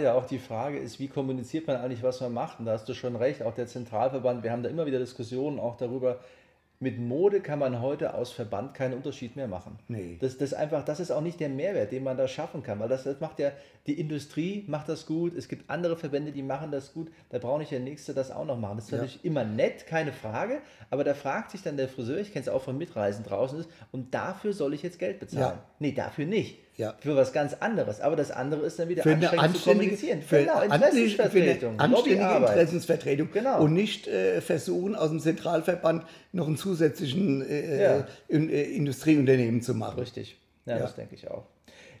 Ja auch die Frage ist, wie kommuniziert man eigentlich, was man macht? Und da hast du schon recht, auch der Zentralverband, wir haben da immer wieder Diskussionen auch darüber, mit Mode kann man heute aus Verband keinen Unterschied mehr machen. Nee. Das, das, einfach, das ist auch nicht der Mehrwert, den man da schaffen kann, weil das, das macht ja, die Industrie macht das gut, es gibt andere Verbände, die machen das gut, da braucht nicht der Nächste das auch noch machen. Das ist ja. natürlich immer nett, keine Frage, aber da fragt sich dann der Friseur, ich kenne es auch von Mitreisen draußen ist, und dafür soll ich jetzt Geld bezahlen. Ja. Nee, dafür nicht. Ja. Für was ganz anderes. Aber das andere ist dann wieder für eine anständige, zu kommunizieren. Für genau, Interessensvertretung. Für eine anständige Interessensvertretung. Genau. Und nicht äh, versuchen, aus dem Zentralverband noch einen zusätzlichen äh, ja. in, äh, Industrieunternehmen zu machen. Richtig. Ja, ja, das denke ich auch.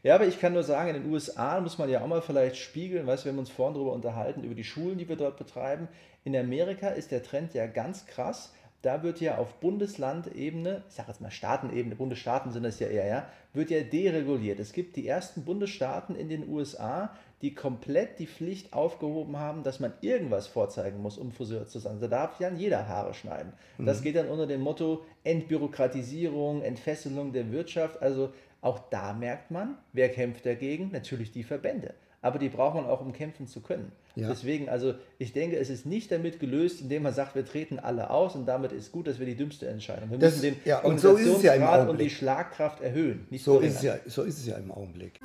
Ja, aber ich kann nur sagen, in den USA muss man ja auch mal vielleicht spiegeln, weißt du, wir haben uns vorhin darüber unterhalten, über die Schulen, die wir dort betreiben. In Amerika ist der Trend ja ganz krass da wird ja auf Bundeslandebene, ich sage jetzt mal Staatenebene, Bundesstaaten sind das ja eher, ja, wird ja dereguliert. Es gibt die ersten Bundesstaaten in den USA, die komplett die Pflicht aufgehoben haben, dass man irgendwas vorzeigen muss, um Friseur zu sein. Da darf ja jeder Haare schneiden. Mhm. Das geht dann unter dem Motto Entbürokratisierung, Entfesselung der Wirtschaft. Also auch da merkt man, wer kämpft dagegen? Natürlich die Verbände aber die braucht man auch, um kämpfen zu können. Ja. Deswegen, also ich denke, es ist nicht damit gelöst, indem man sagt, wir treten alle aus und damit ist gut, dass wir die dümmste Entscheidung. Wir das, müssen den ja, und so ist es ja im Augenblick. und die Schlagkraft erhöhen. so, ist es ja, so ist es ja im Augenblick.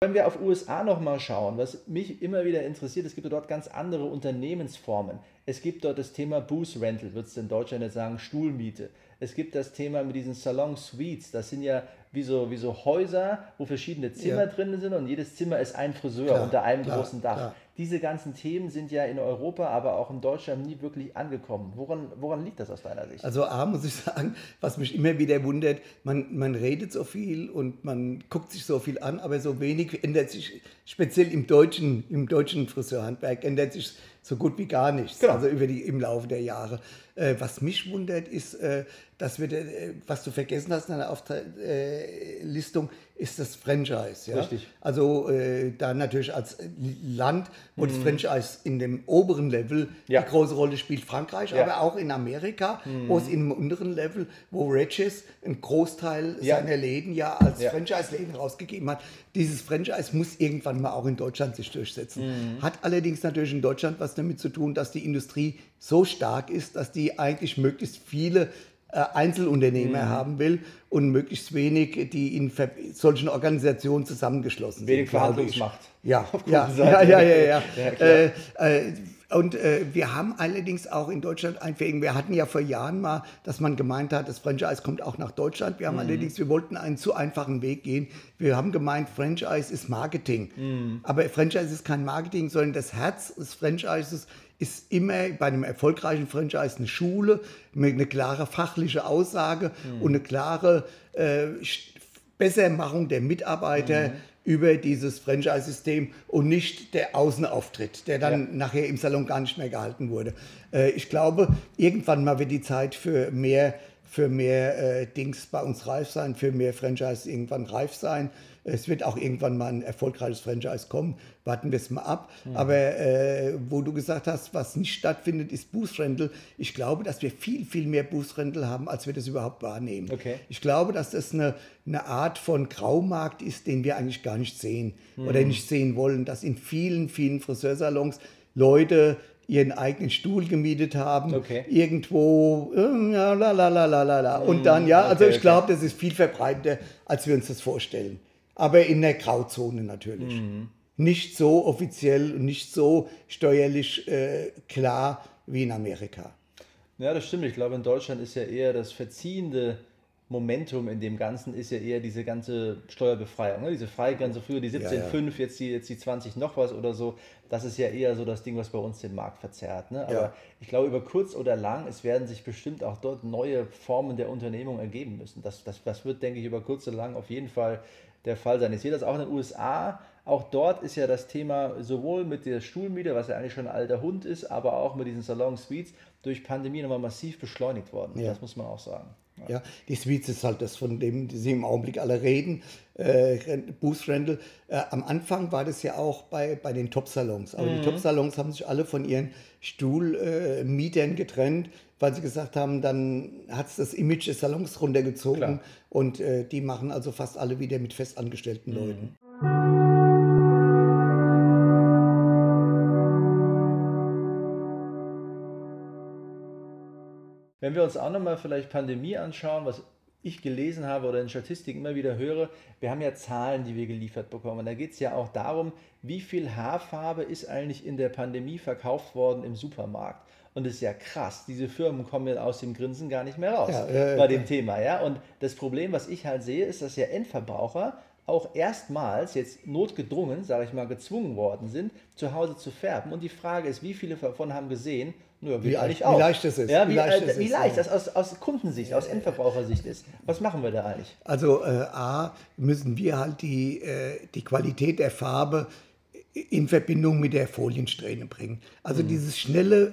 Wenn wir auf USA nochmal schauen, was mich immer wieder interessiert, es gibt dort ganz andere Unternehmensformen. Es gibt dort das Thema Booth Rental, wird es in Deutschland jetzt sagen, Stuhlmiete. Es gibt das Thema mit diesen Salon Suites. Das sind ja wie so, wie so Häuser, wo verschiedene Zimmer ja. drin sind und jedes Zimmer ist ein Friseur klar, unter einem klar, großen Dach. Klar. Diese ganzen Themen sind ja in Europa, aber auch in Deutschland nie wirklich angekommen. Woran, woran liegt das aus deiner Sicht? Also A muss ich sagen, was mich immer wieder wundert, man, man redet so viel und man guckt sich so viel an, aber so wenig ändert sich, speziell im deutschen, im deutschen Friseurhandwerk, ändert sich so gut wie gar nichts, genau. also über die, im Laufe der Jahre. Äh, was mich wundert, ist, äh, dass wir, äh, was du vergessen hast in deiner Auflistung, ist das Franchise. Ja? Richtig. Also äh, da natürlich als Land, wo mhm. das Franchise in dem oberen Level ja. eine große Rolle spielt, Frankreich, ja. aber auch in Amerika, mhm. wo es im unteren Level, wo Regis einen Großteil ja. seiner Läden ja als Franchise-Läden rausgegeben hat. Dieses Franchise muss irgendwann mal auch in Deutschland sich durchsetzen. Mhm. Hat allerdings natürlich in Deutschland was damit zu tun, dass die Industrie so stark ist, dass die eigentlich möglichst viele äh, Einzelunternehmer mhm. haben will und möglichst wenig, die in solchen Organisationen zusammengeschlossen wenig sind. Wenig Verhandlungsmacht. Ja, ja, ja, ja, ja, ja. ja äh, äh, und äh, wir haben allerdings auch in Deutschland einfähigen, wir hatten ja vor Jahren mal, dass man gemeint hat, das Franchise kommt auch nach Deutschland. Wir haben mhm. allerdings, wir wollten einen zu einfachen Weg gehen. Wir haben gemeint, Franchise ist Marketing. Mhm. Aber Franchise ist kein Marketing, sondern das Herz des Franchises ist immer bei einem erfolgreichen Franchise eine Schule mit einer klare fachliche Aussage mhm. und eine klare äh, Bessermachung der Mitarbeiter mhm. über dieses Franchise-System und nicht der Außenauftritt, der dann ja. nachher im Salon gar nicht mehr gehalten wurde. Äh, ich glaube, irgendwann mal wird die Zeit für mehr für mehr äh, Dings bei uns reif sein, für mehr Franchise irgendwann reif sein. Es wird auch irgendwann mal ein erfolgreiches Franchise kommen. Warten wir es mal ab. Mhm. Aber äh, wo du gesagt hast, was nicht stattfindet, ist Rental. Ich glaube, dass wir viel, viel mehr Rental haben, als wir das überhaupt wahrnehmen. Okay. Ich glaube, dass das eine, eine Art von Graumarkt ist, den wir eigentlich gar nicht sehen mhm. oder nicht sehen wollen. Dass in vielen, vielen Friseursalons Leute ihren eigenen Stuhl gemietet haben, okay. irgendwo, äh, ja, la, la, la, la, la, Und dann, ja, also okay, ich glaube, das ist viel verbreiteter, als wir uns das vorstellen aber in der Grauzone natürlich. Mhm. Nicht so offiziell und nicht so steuerlich äh, klar wie in Amerika. Ja, das stimmt. Ich glaube, in Deutschland ist ja eher das verziehende Momentum in dem Ganzen ist ja eher diese ganze Steuerbefreiung. Ne? Diese Freigrenze früher die 17,5, ja, ja. jetzt, die, jetzt die 20 noch was oder so. Das ist ja eher so das Ding, was bei uns den Markt verzerrt. Ne? Aber ja. ich glaube, über kurz oder lang, es werden sich bestimmt auch dort neue Formen der Unternehmung ergeben müssen. Das, das, das wird, denke ich, über kurz oder lang auf jeden Fall der Fall sein. Ich sehe das auch in den USA. Auch dort ist ja das Thema sowohl mit der Stuhlmiete, was ja eigentlich schon ein alter Hund ist, aber auch mit diesen Salon Suites durch Pandemie nochmal massiv beschleunigt worden. Ja. Das muss man auch sagen. Ja. Die Suites ist halt das, von dem Sie im Augenblick alle reden. Äh, Booth Rental. Äh, am Anfang war das ja auch bei, bei den Top-Salons. Aber mhm. die Top-Salons haben sich alle von ihren Stuhlmietern äh, getrennt, weil sie gesagt haben, dann hat es das Image des Salons runtergezogen. Klar. Und äh, die machen also fast alle wieder mit festangestellten mhm. Leuten. Wenn wir uns auch nochmal vielleicht Pandemie anschauen, was ich gelesen habe oder in Statistiken immer wieder höre, wir haben ja Zahlen, die wir geliefert bekommen. Und da geht es ja auch darum, wie viel Haarfarbe ist eigentlich in der Pandemie verkauft worden im Supermarkt. Und das ist ja krass, diese Firmen kommen ja aus dem Grinsen gar nicht mehr raus ja, äh, bei dem Thema. Ja? Und das Problem, was ich halt sehe, ist, dass ja Endverbraucher auch erstmals jetzt notgedrungen, sage ich mal, gezwungen worden sind, zu Hause zu färben. Und die Frage ist, wie viele davon haben gesehen, nur wie, wie, wie leicht es ist. Ja, wie, wie leicht, äh, wie leicht das aus, aus Kundensicht, aus Endverbrauchersicht ist. Was machen wir da eigentlich? Also äh, A, müssen wir halt die, äh, die Qualität der Farbe in Verbindung mit der Foliensträhne bringen. Also mhm. dieses schnelle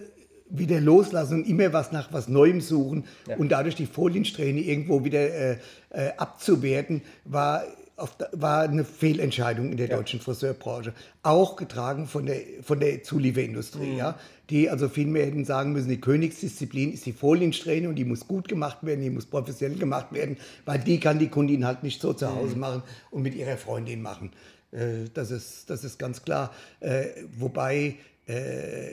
wieder loslassen und immer was nach was Neuem suchen ja. und dadurch die Foliensträhne irgendwo wieder äh, äh abzuwerten, war war eine Fehlentscheidung in der ja. deutschen Friseurbranche. Auch getragen von der, von der Zulieferindustrie, mhm. ja. Die also vielmehr hätten sagen müssen, die Königsdisziplin ist die Foliensträhne und die muss gut gemacht werden, die muss professionell gemacht werden, weil die kann die Kundin halt nicht so zu Hause mhm. machen und mit ihrer Freundin machen. Äh, das, ist, das ist ganz klar. Äh, wobei, äh,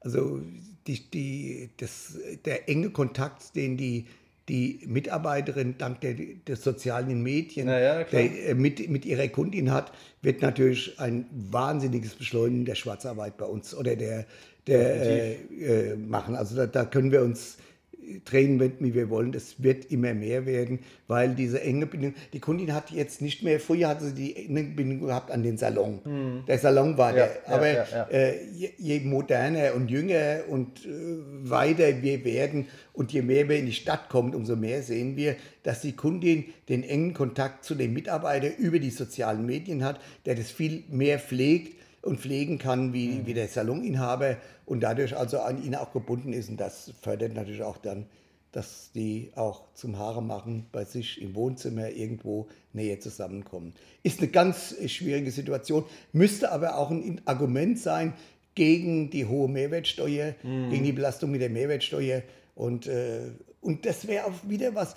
also die, die, das, der enge Kontakt, den die die Mitarbeiterin dank der, der sozialen Medien ja, der, äh, mit, mit ihrer Kundin hat, wird natürlich ein wahnsinniges Beschleunigen der Schwarzarbeit bei uns oder der, der äh, äh, machen. Also da, da, können wir uns drehen, wie wir wollen. Das wird immer mehr werden, weil diese enge Bindung, die Kundin hat jetzt nicht mehr, früher hatte sie die enge Bindung gehabt an den Salon. Mhm. Der Salon war ja, der. Aber ja, ja, äh, je, je, moderner und jünger und äh, weiter wir werden und je mehr wir in die Stadt kommen, umso mehr sehen wir, dass die Kundin den engen Kontakt zu dem Mitarbeiter über die sozialen Medien hat, der das viel mehr pflegt und pflegen kann wie, mhm. wie der Saloninhaber und dadurch also an ihn auch gebunden ist. Und das fördert natürlich auch dann, dass die auch zum Haare machen bei sich im Wohnzimmer irgendwo näher zusammenkommen. Ist eine ganz schwierige Situation, müsste aber auch ein Argument sein gegen die hohe Mehrwertsteuer, mhm. gegen die Belastung mit der Mehrwertsteuer. Und, äh, und das wäre auch wieder was.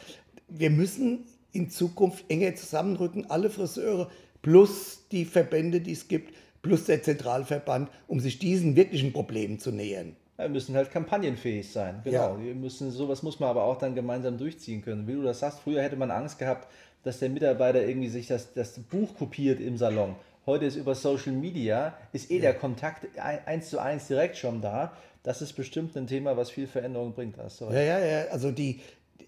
Wir müssen in Zukunft enger zusammenrücken, alle Friseure plus die Verbände, die es gibt, plus der Zentralverband, um sich diesen wirklichen Problemen zu nähern. Wir müssen halt kampagnenfähig sein. Genau. Ja. Wir müssen, sowas muss man aber auch dann gemeinsam durchziehen können. Wie du das sagst, früher hätte man Angst gehabt, dass der Mitarbeiter irgendwie sich das, das Buch kopiert im Salon. Heute ist über Social Media, ist eh ja. der Kontakt eins zu eins direkt schon da. Das ist bestimmt ein Thema, was viel Veränderung bringt. Ja, ja, ja. Also die,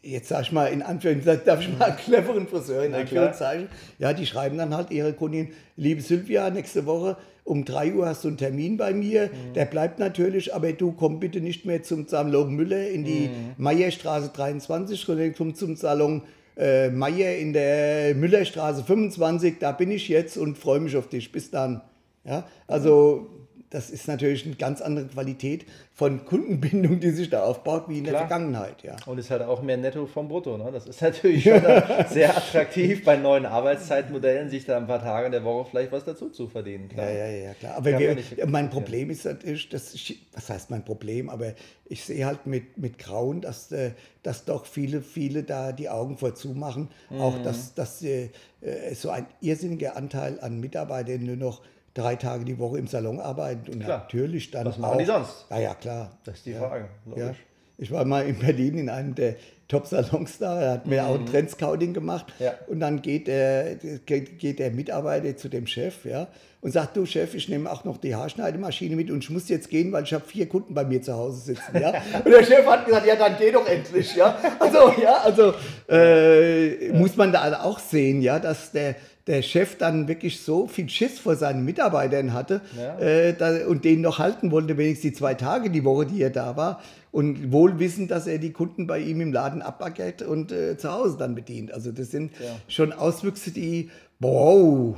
jetzt sag ich mal in Anführungszeichen, darf ich mal einen cleveren Friseur in Anführungszeichen, ja, die schreiben dann halt ihre Kundin, liebe Sylvia, nächste Woche um 3 Uhr hast du einen Termin bei mir, mhm. der bleibt natürlich, aber du komm bitte nicht mehr zum Salon Müller in die mhm. Meierstraße 23, sondern komm zum Salon äh, Meier in der Müllerstraße 25, da bin ich jetzt und freue mich auf dich. Bis dann. Ja, also das ist natürlich eine ganz andere Qualität von Kundenbindung, die sich da aufbaut, wie in Klar. der Vergangenheit. Ja. Und ist halt auch mehr Netto vom Brutto. Ne? Das ist natürlich sehr attraktiv, bei neuen Arbeitszeitmodellen sich da ein paar Tage in der Woche vielleicht was dazu zu verdienen. Klar. Ja, ja, ja, klar. Aber wir, mein Problem ist natürlich, dass ich, was heißt mein Problem, aber ich sehe halt mit, mit Grauen, dass, äh, dass doch viele, viele da die Augen vorzumachen. Mhm. Auch, dass, dass äh, äh, so ein irrsinniger Anteil an Mitarbeitern nur noch drei Tage die Woche im Salon arbeiten und klar. natürlich dann Was machen auch, die sonst? Ja, ja, klar. Das ist die Frage. Ja. Ich war mal in Berlin in einem der Top-Salons da, er hat mir mhm. auch ein Trendscouting gemacht ja. und dann geht der, geht, geht der Mitarbeiter zu dem Chef ja, und sagt, du Chef, ich nehme auch noch die Haarschneidemaschine mit und ich muss jetzt gehen, weil ich habe vier Kunden bei mir zu Hause sitzen. Ja? und der Chef hat gesagt, ja, dann geh doch endlich. Ja? Also, ja, also äh, ja. muss man da auch sehen, ja, dass der der Chef dann wirklich so viel Schiss vor seinen Mitarbeitern hatte ja. äh, da, und den noch halten wollte, wenigstens die zwei Tage die Woche, die er da war. Und wohl wissend, dass er die Kunden bei ihm im Laden abbaggert und äh, zu Hause dann bedient. Also das sind ja. schon Auswüchse, die, wow,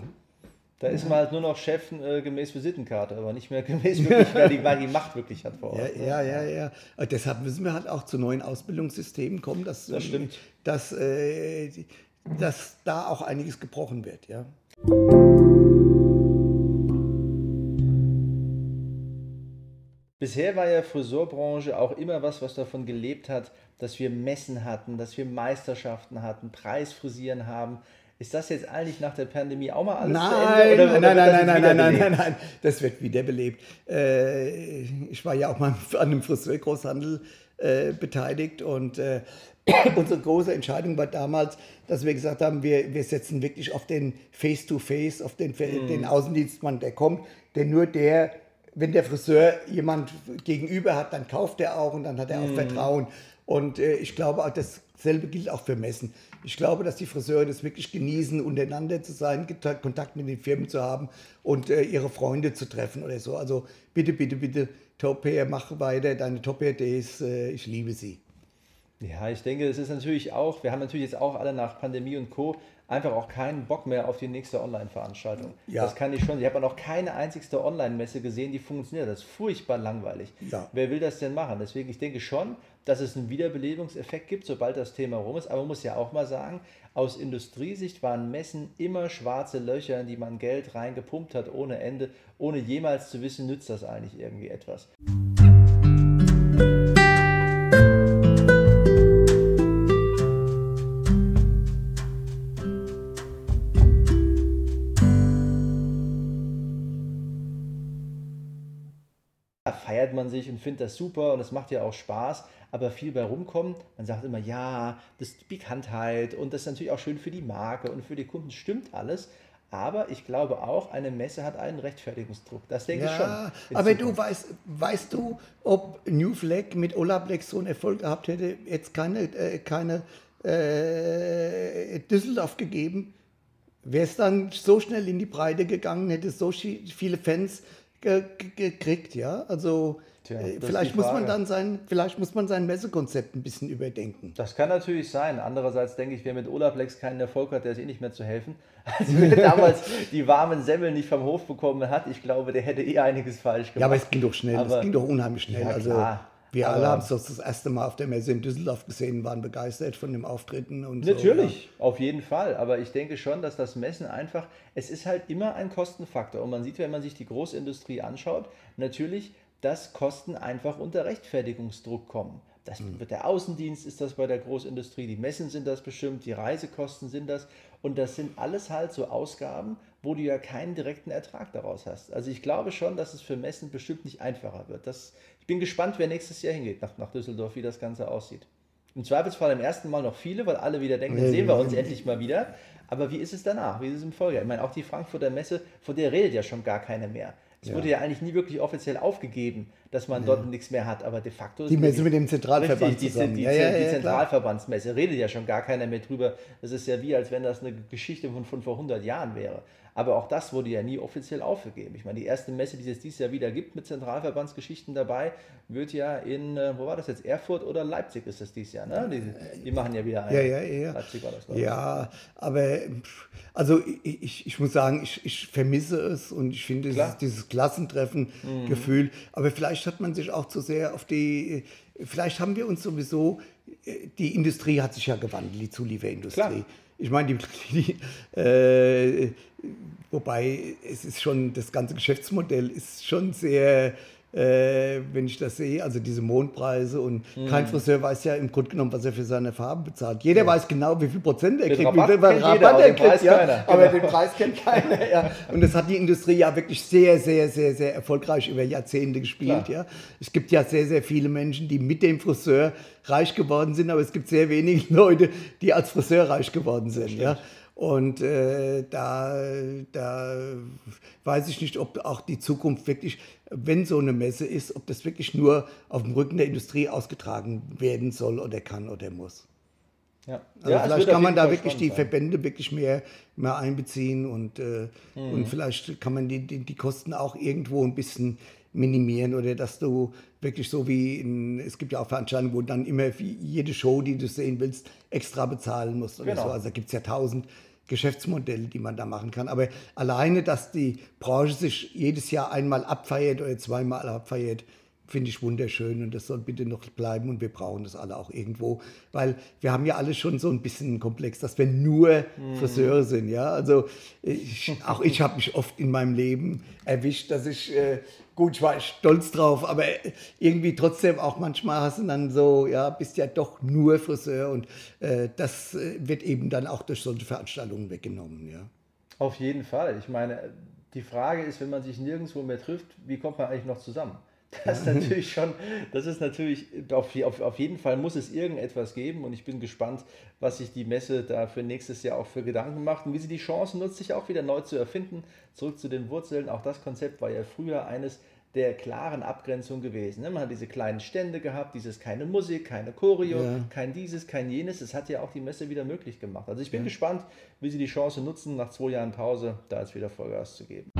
Da ist man halt nur noch Chef äh, gemäß Visitenkarte, aber nicht mehr gemäß wirklich, wer die, wer die Macht wirklich hat vor Ort. Ja, ja, ja, ja. Deshalb müssen wir halt auch zu neuen Ausbildungssystemen kommen, dass, das stimmt. dass, äh, dass da auch einiges gebrochen wird. Ja. Bisher war ja Friseurbranche auch immer was, was davon gelebt hat, dass wir Messen hatten, dass wir Meisterschaften hatten, Preisfrisieren haben. Ist das jetzt eigentlich nach der Pandemie auch mal alles nein, zu Ende? Oder, oder nein, nein, nein, nein, nein, nein, nein, das wird wiederbelebt. Äh, ich war ja auch mal an einem Friseurgroßhandel äh, beteiligt und äh, unsere große Entscheidung war damals, dass wir gesagt haben, wir, wir setzen wirklich auf den Face-to-Face, -face, auf den, mm. den Außendienstmann, der kommt, denn nur der wenn der Friseur jemand gegenüber hat, dann kauft er auch und dann hat er auch mm. Vertrauen. Und äh, ich glaube, auch dasselbe gilt auch für Messen. Ich glaube, dass die Friseure das wirklich genießen, untereinander zu sein, Kontakt mit den Firmen zu haben und äh, ihre Freunde zu treffen oder so. Also bitte, bitte, bitte, Top Hair, mach weiter, deine Top Hair Days, äh, ich liebe sie. Ja, ich denke, es ist natürlich auch, wir haben natürlich jetzt auch alle nach Pandemie und Co einfach auch keinen Bock mehr auf die nächste Online-Veranstaltung. Ja. Das kann ich schon. Ich habe noch keine einzigste Online-Messe gesehen, die funktioniert. Das ist furchtbar langweilig. Ja. Wer will das denn machen? Deswegen, ich denke schon, dass es einen Wiederbelebungseffekt gibt, sobald das Thema rum ist. Aber man muss ja auch mal sagen, aus Industriesicht waren Messen immer schwarze Löcher, in die man Geld reingepumpt hat ohne Ende, ohne jemals zu wissen, nützt das eigentlich irgendwie etwas. Feiert man sich und findet das super und es macht ja auch Spaß, aber viel bei rumkommen. Man sagt immer, ja, das ist die Bekanntheit und das ist natürlich auch schön für die Marke und für die Kunden, stimmt alles. Aber ich glaube auch, eine Messe hat einen Rechtfertigungsdruck. Das denke ja, ich schon. Aber Zukunft. du weißt, weißt du, ob New Flag mit Ola Black so einen Erfolg gehabt hätte, jetzt keine, äh, keine äh, Düsseldorf gegeben? Wäre es dann so schnell in die Breite gegangen, hätte so viele Fans gekriegt, ja. Also Tja, äh, vielleicht muss man dann sein, vielleicht muss man sein Messekonzept ein bisschen überdenken. Das kann natürlich sein. Andererseits denke ich, wer mit Olaplex keinen Erfolg hat, der ist eh nicht mehr zu helfen. Also wer damals die warmen Semmeln nicht vom Hof bekommen hat, ich glaube, der hätte eh einiges falsch gemacht. Ja, aber es ging doch schnell, es ging doch unheimlich schnell. Ja, also. Wir alle haben es das erste Mal auf der Messe in Düsseldorf gesehen, waren begeistert von dem Auftreten und Natürlich, so, ja. auf jeden Fall. Aber ich denke schon, dass das Messen einfach, es ist halt immer ein Kostenfaktor. Und man sieht, wenn man sich die Großindustrie anschaut, natürlich, dass Kosten einfach unter Rechtfertigungsdruck kommen. Das mhm. wird der Außendienst ist das bei der Großindustrie, die Messen sind das bestimmt, die Reisekosten sind das. Und das sind alles halt so Ausgaben, wo du ja keinen direkten Ertrag daraus hast. Also ich glaube schon, dass es für Messen bestimmt nicht einfacher wird. Das ich bin gespannt, wer nächstes Jahr hingeht nach, nach Düsseldorf, wie das Ganze aussieht. Im Zweifelsfall im ersten Mal noch viele, weil alle wieder denken, sehen wir uns endlich mal wieder. Aber wie ist es danach? Wie ist es im Folgejahr? Ich meine, auch die Frankfurter Messe, von der redet ja schon gar keiner mehr. Es ja. wurde ja eigentlich nie wirklich offiziell aufgegeben, dass man dort nichts mehr hat, aber de facto Die Messe mit dem Zentralverband richtig, zusammen. Die, die, die Zentralverbandsmesse redet ja schon gar keiner mehr drüber. Das ist ja wie, als wenn das eine Geschichte von, von vor 100 Jahren wäre. Aber auch das wurde ja nie offiziell aufgegeben. Ich meine, die erste Messe, die es dieses Jahr wieder gibt mit Zentralverbandsgeschichten dabei, wird ja in, äh, wo war das jetzt, Erfurt oder Leipzig ist das dieses Jahr, ne? Die, die machen ja wieder eine. Ja, ja, ja. Leipzig war das, Ja, aber also ich, ich muss sagen, ich, ich vermisse es und ich finde dieses, dieses Klassentreffen-Gefühl. Mhm. Aber vielleicht hat man sich auch zu sehr auf die, vielleicht haben wir uns sowieso, äh, die Industrie hat sich ja gewandelt, die Zulieferindustrie. Klar. Ich meine, die, die äh, wobei es ist schon, das ganze Geschäftsmodell ist schon sehr äh, wenn ich das sehe, also diese Mondpreise und mhm. kein Friseur weiß ja im Grunde genommen, was er für seine Farbe bezahlt. Jeder ja. weiß genau, wie viel Prozent er den kriegt, Rabatt wie viel Rabatt jeder, er kriegt, ja, keiner. aber genau. den Preis kennt keiner. Ja. Und das hat die Industrie ja wirklich sehr, sehr, sehr, sehr erfolgreich über Jahrzehnte gespielt. Ja. Es gibt ja sehr, sehr viele Menschen, die mit dem Friseur reich geworden sind, aber es gibt sehr wenige Leute, die als Friseur reich geworden sind. Ja. Und äh, da, da weiß ich nicht, ob auch die Zukunft wirklich, wenn so eine Messe ist, ob das wirklich nur auf dem Rücken der Industrie ausgetragen werden soll oder kann oder muss. Ja. Also ja, vielleicht kann man da wirklich die sein. Verbände wirklich mehr, mehr einbeziehen und, äh, mhm. und vielleicht kann man die, die, die Kosten auch irgendwo ein bisschen minimieren oder dass du wirklich so wie in, es gibt ja auch Veranstaltungen, wo dann immer jede Show, die du sehen willst, extra bezahlen musst oder genau. so. Also da gibt es ja tausend Geschäftsmodelle, die man da machen kann. Aber alleine, dass die Branche sich jedes Jahr einmal abfeiert oder zweimal abfeiert, finde ich wunderschön und das soll bitte noch bleiben und wir brauchen das alle auch irgendwo, weil wir haben ja alle schon so ein bisschen Komplex, dass wir nur mhm. Friseure sind, ja. Also ich, auch ich habe mich oft in meinem Leben erwischt, dass ich äh, gut, ich war stolz drauf, aber irgendwie trotzdem auch manchmal hast du dann so, ja, bist ja doch nur Friseur und äh, das äh, wird eben dann auch durch solche Veranstaltungen weggenommen, ja. Auf jeden Fall. Ich meine, die Frage ist, wenn man sich nirgendwo mehr trifft, wie kommt man eigentlich noch zusammen? Das ist natürlich schon, das ist natürlich, auf, auf, auf jeden Fall muss es irgendetwas geben und ich bin gespannt, was sich die Messe da für nächstes Jahr auch für Gedanken macht und wie sie die Chance nutzt, sich auch wieder neu zu erfinden. Zurück zu den Wurzeln. Auch das Konzept war ja früher eines der klaren Abgrenzung gewesen. Ne? Man hat diese kleinen Stände gehabt, dieses keine Musik, keine Choreo, ja. kein dieses, kein jenes. Das hat ja auch die Messe wieder möglich gemacht. Also ich bin ja. gespannt, wie sie die Chance nutzen, nach zwei Jahren Pause da jetzt wieder Vollgas zu geben.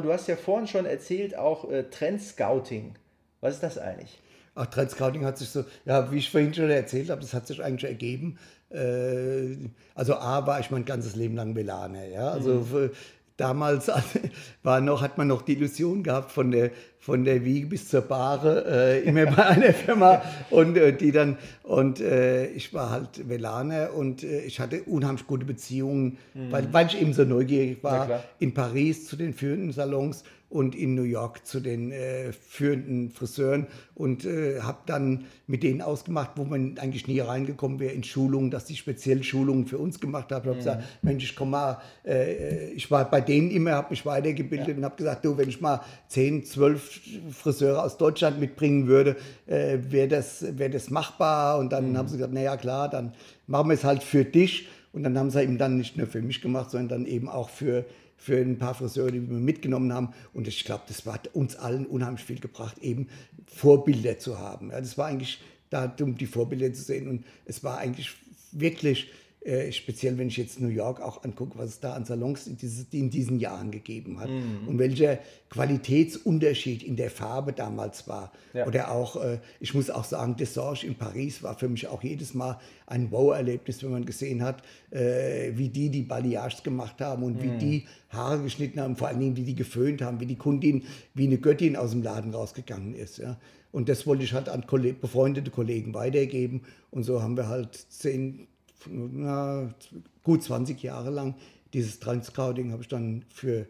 Du hast ja vorhin schon erzählt, auch äh, Trend-Scouting. Was ist das eigentlich? Ach, Trend-Scouting hat sich so, ja, wie ich vorhin schon erzählt habe, das hat sich eigentlich ergeben. Äh, also A war ich mein ganzes Leben lang Velaner, ja. Also mhm damals war noch, hat man noch die Illusion gehabt von der, von der Wiege bis zur Bahre, äh, immer bei einer Firma. Und äh, die dann, und äh, ich war halt Velaner und äh, ich hatte unheimlich gute Beziehungen, mhm. weil, weil ich eben so neugierig war, in Paris zu den führenden Salons und in New York zu den äh, führenden Friseuren und äh, habe dann mit denen ausgemacht, wo man eigentlich nie reingekommen wäre in Schulungen, dass die speziell Schulungen für uns gemacht haben. Ich habe mhm. gesagt, Mensch, ich komme mal, äh, ich war bei denen immer, habe mich weitergebildet ja. und habe gesagt, du, wenn ich mal 10, 12 Friseure aus Deutschland mitbringen würde, äh, wäre das, wär das machbar? Und dann mhm. haben sie gesagt, naja klar, dann machen wir es halt für dich. Und dann haben sie eben dann nicht nur für mich gemacht, sondern dann eben auch für für ein paar Friseure, die wir mitgenommen haben. Und ich glaube, das hat uns allen unheimlich viel gebracht, eben Vorbilder zu haben. Ja, das war eigentlich da, um die Vorbilder zu sehen. Und es war eigentlich wirklich äh, speziell wenn ich jetzt New York auch angucke, was es da an Salons in, dieses, in diesen Jahren gegeben hat mhm. und welcher Qualitätsunterschied in der Farbe damals war. Ja. Oder auch, äh, ich muss auch sagen, Dessange in Paris war für mich auch jedes Mal ein Wow-Erlebnis, wenn man gesehen hat, äh, wie die die Balayage gemacht haben und mhm. wie die Haare geschnitten haben, vor allen Dingen, wie die geföhnt haben, wie die Kundin wie eine Göttin aus dem Laden rausgegangen ist. Ja. Und das wollte ich halt an befreundete Kollegen weitergeben. Und so haben wir halt zehn, na, gut 20 Jahre lang dieses Trend-Scouting habe ich dann für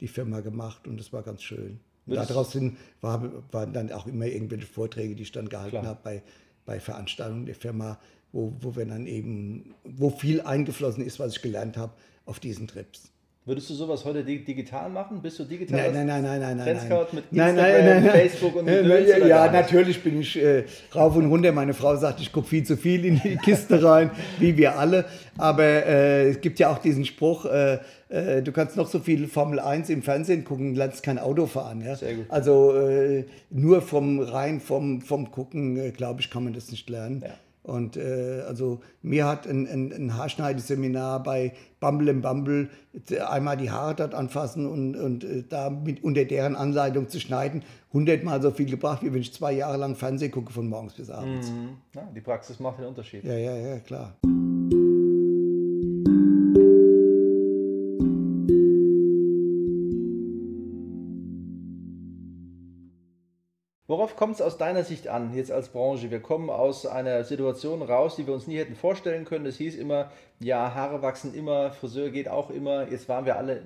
die Firma gemacht und das war ganz schön. Und daraus war, waren dann auch immer irgendwelche Vorträge, die ich dann gehalten habe bei, bei Veranstaltungen der Firma, wo, wo wir dann eben, wo viel eingeflossen ist, was ich gelernt habe auf diesen Trips. Würdest du sowas heute digital machen? Bist du digital? Nein, nein, nein, nein, nein. Trendscout mit Instagram, nein, nein, nein, Facebook und Gedöns, Ja, ja natürlich bin ich äh, rauf und runter. Meine Frau sagt, ich gucke viel zu viel in die Kiste rein, wie wir alle. Aber äh, es gibt ja auch diesen Spruch, äh, äh du kannst noch so viel Formel 1 im Fernsehen gucken, lernst kein Auto fahren. Ja? Sehr gut. Also äh, nur vom rein vom, vom Gucken, äh, glaube ich, kann man das nicht lernen. Ja. Und äh, also mir hat ein, ein, ein Haarschneideseminar bei Bumble Bumble einmal die Haare dort anfassen und, und äh, da mit, unter deren Anleitung zu schneiden, hundertmal so viel gebracht, wie wenn ich zwei Jahre lang Fernsehen gucke von morgens bis abends. Mhm. Ja, die Praxis macht den Unterschied. Ja, ja, ja, klar. Worauf kommt es aus deiner Sicht an, jetzt als Branche? Wir kommen aus einer Situation raus, die wir uns nie hätten vorstellen können. Es hieß immer, ja, Haare wachsen immer, Friseur geht auch immer. Jetzt waren wir alle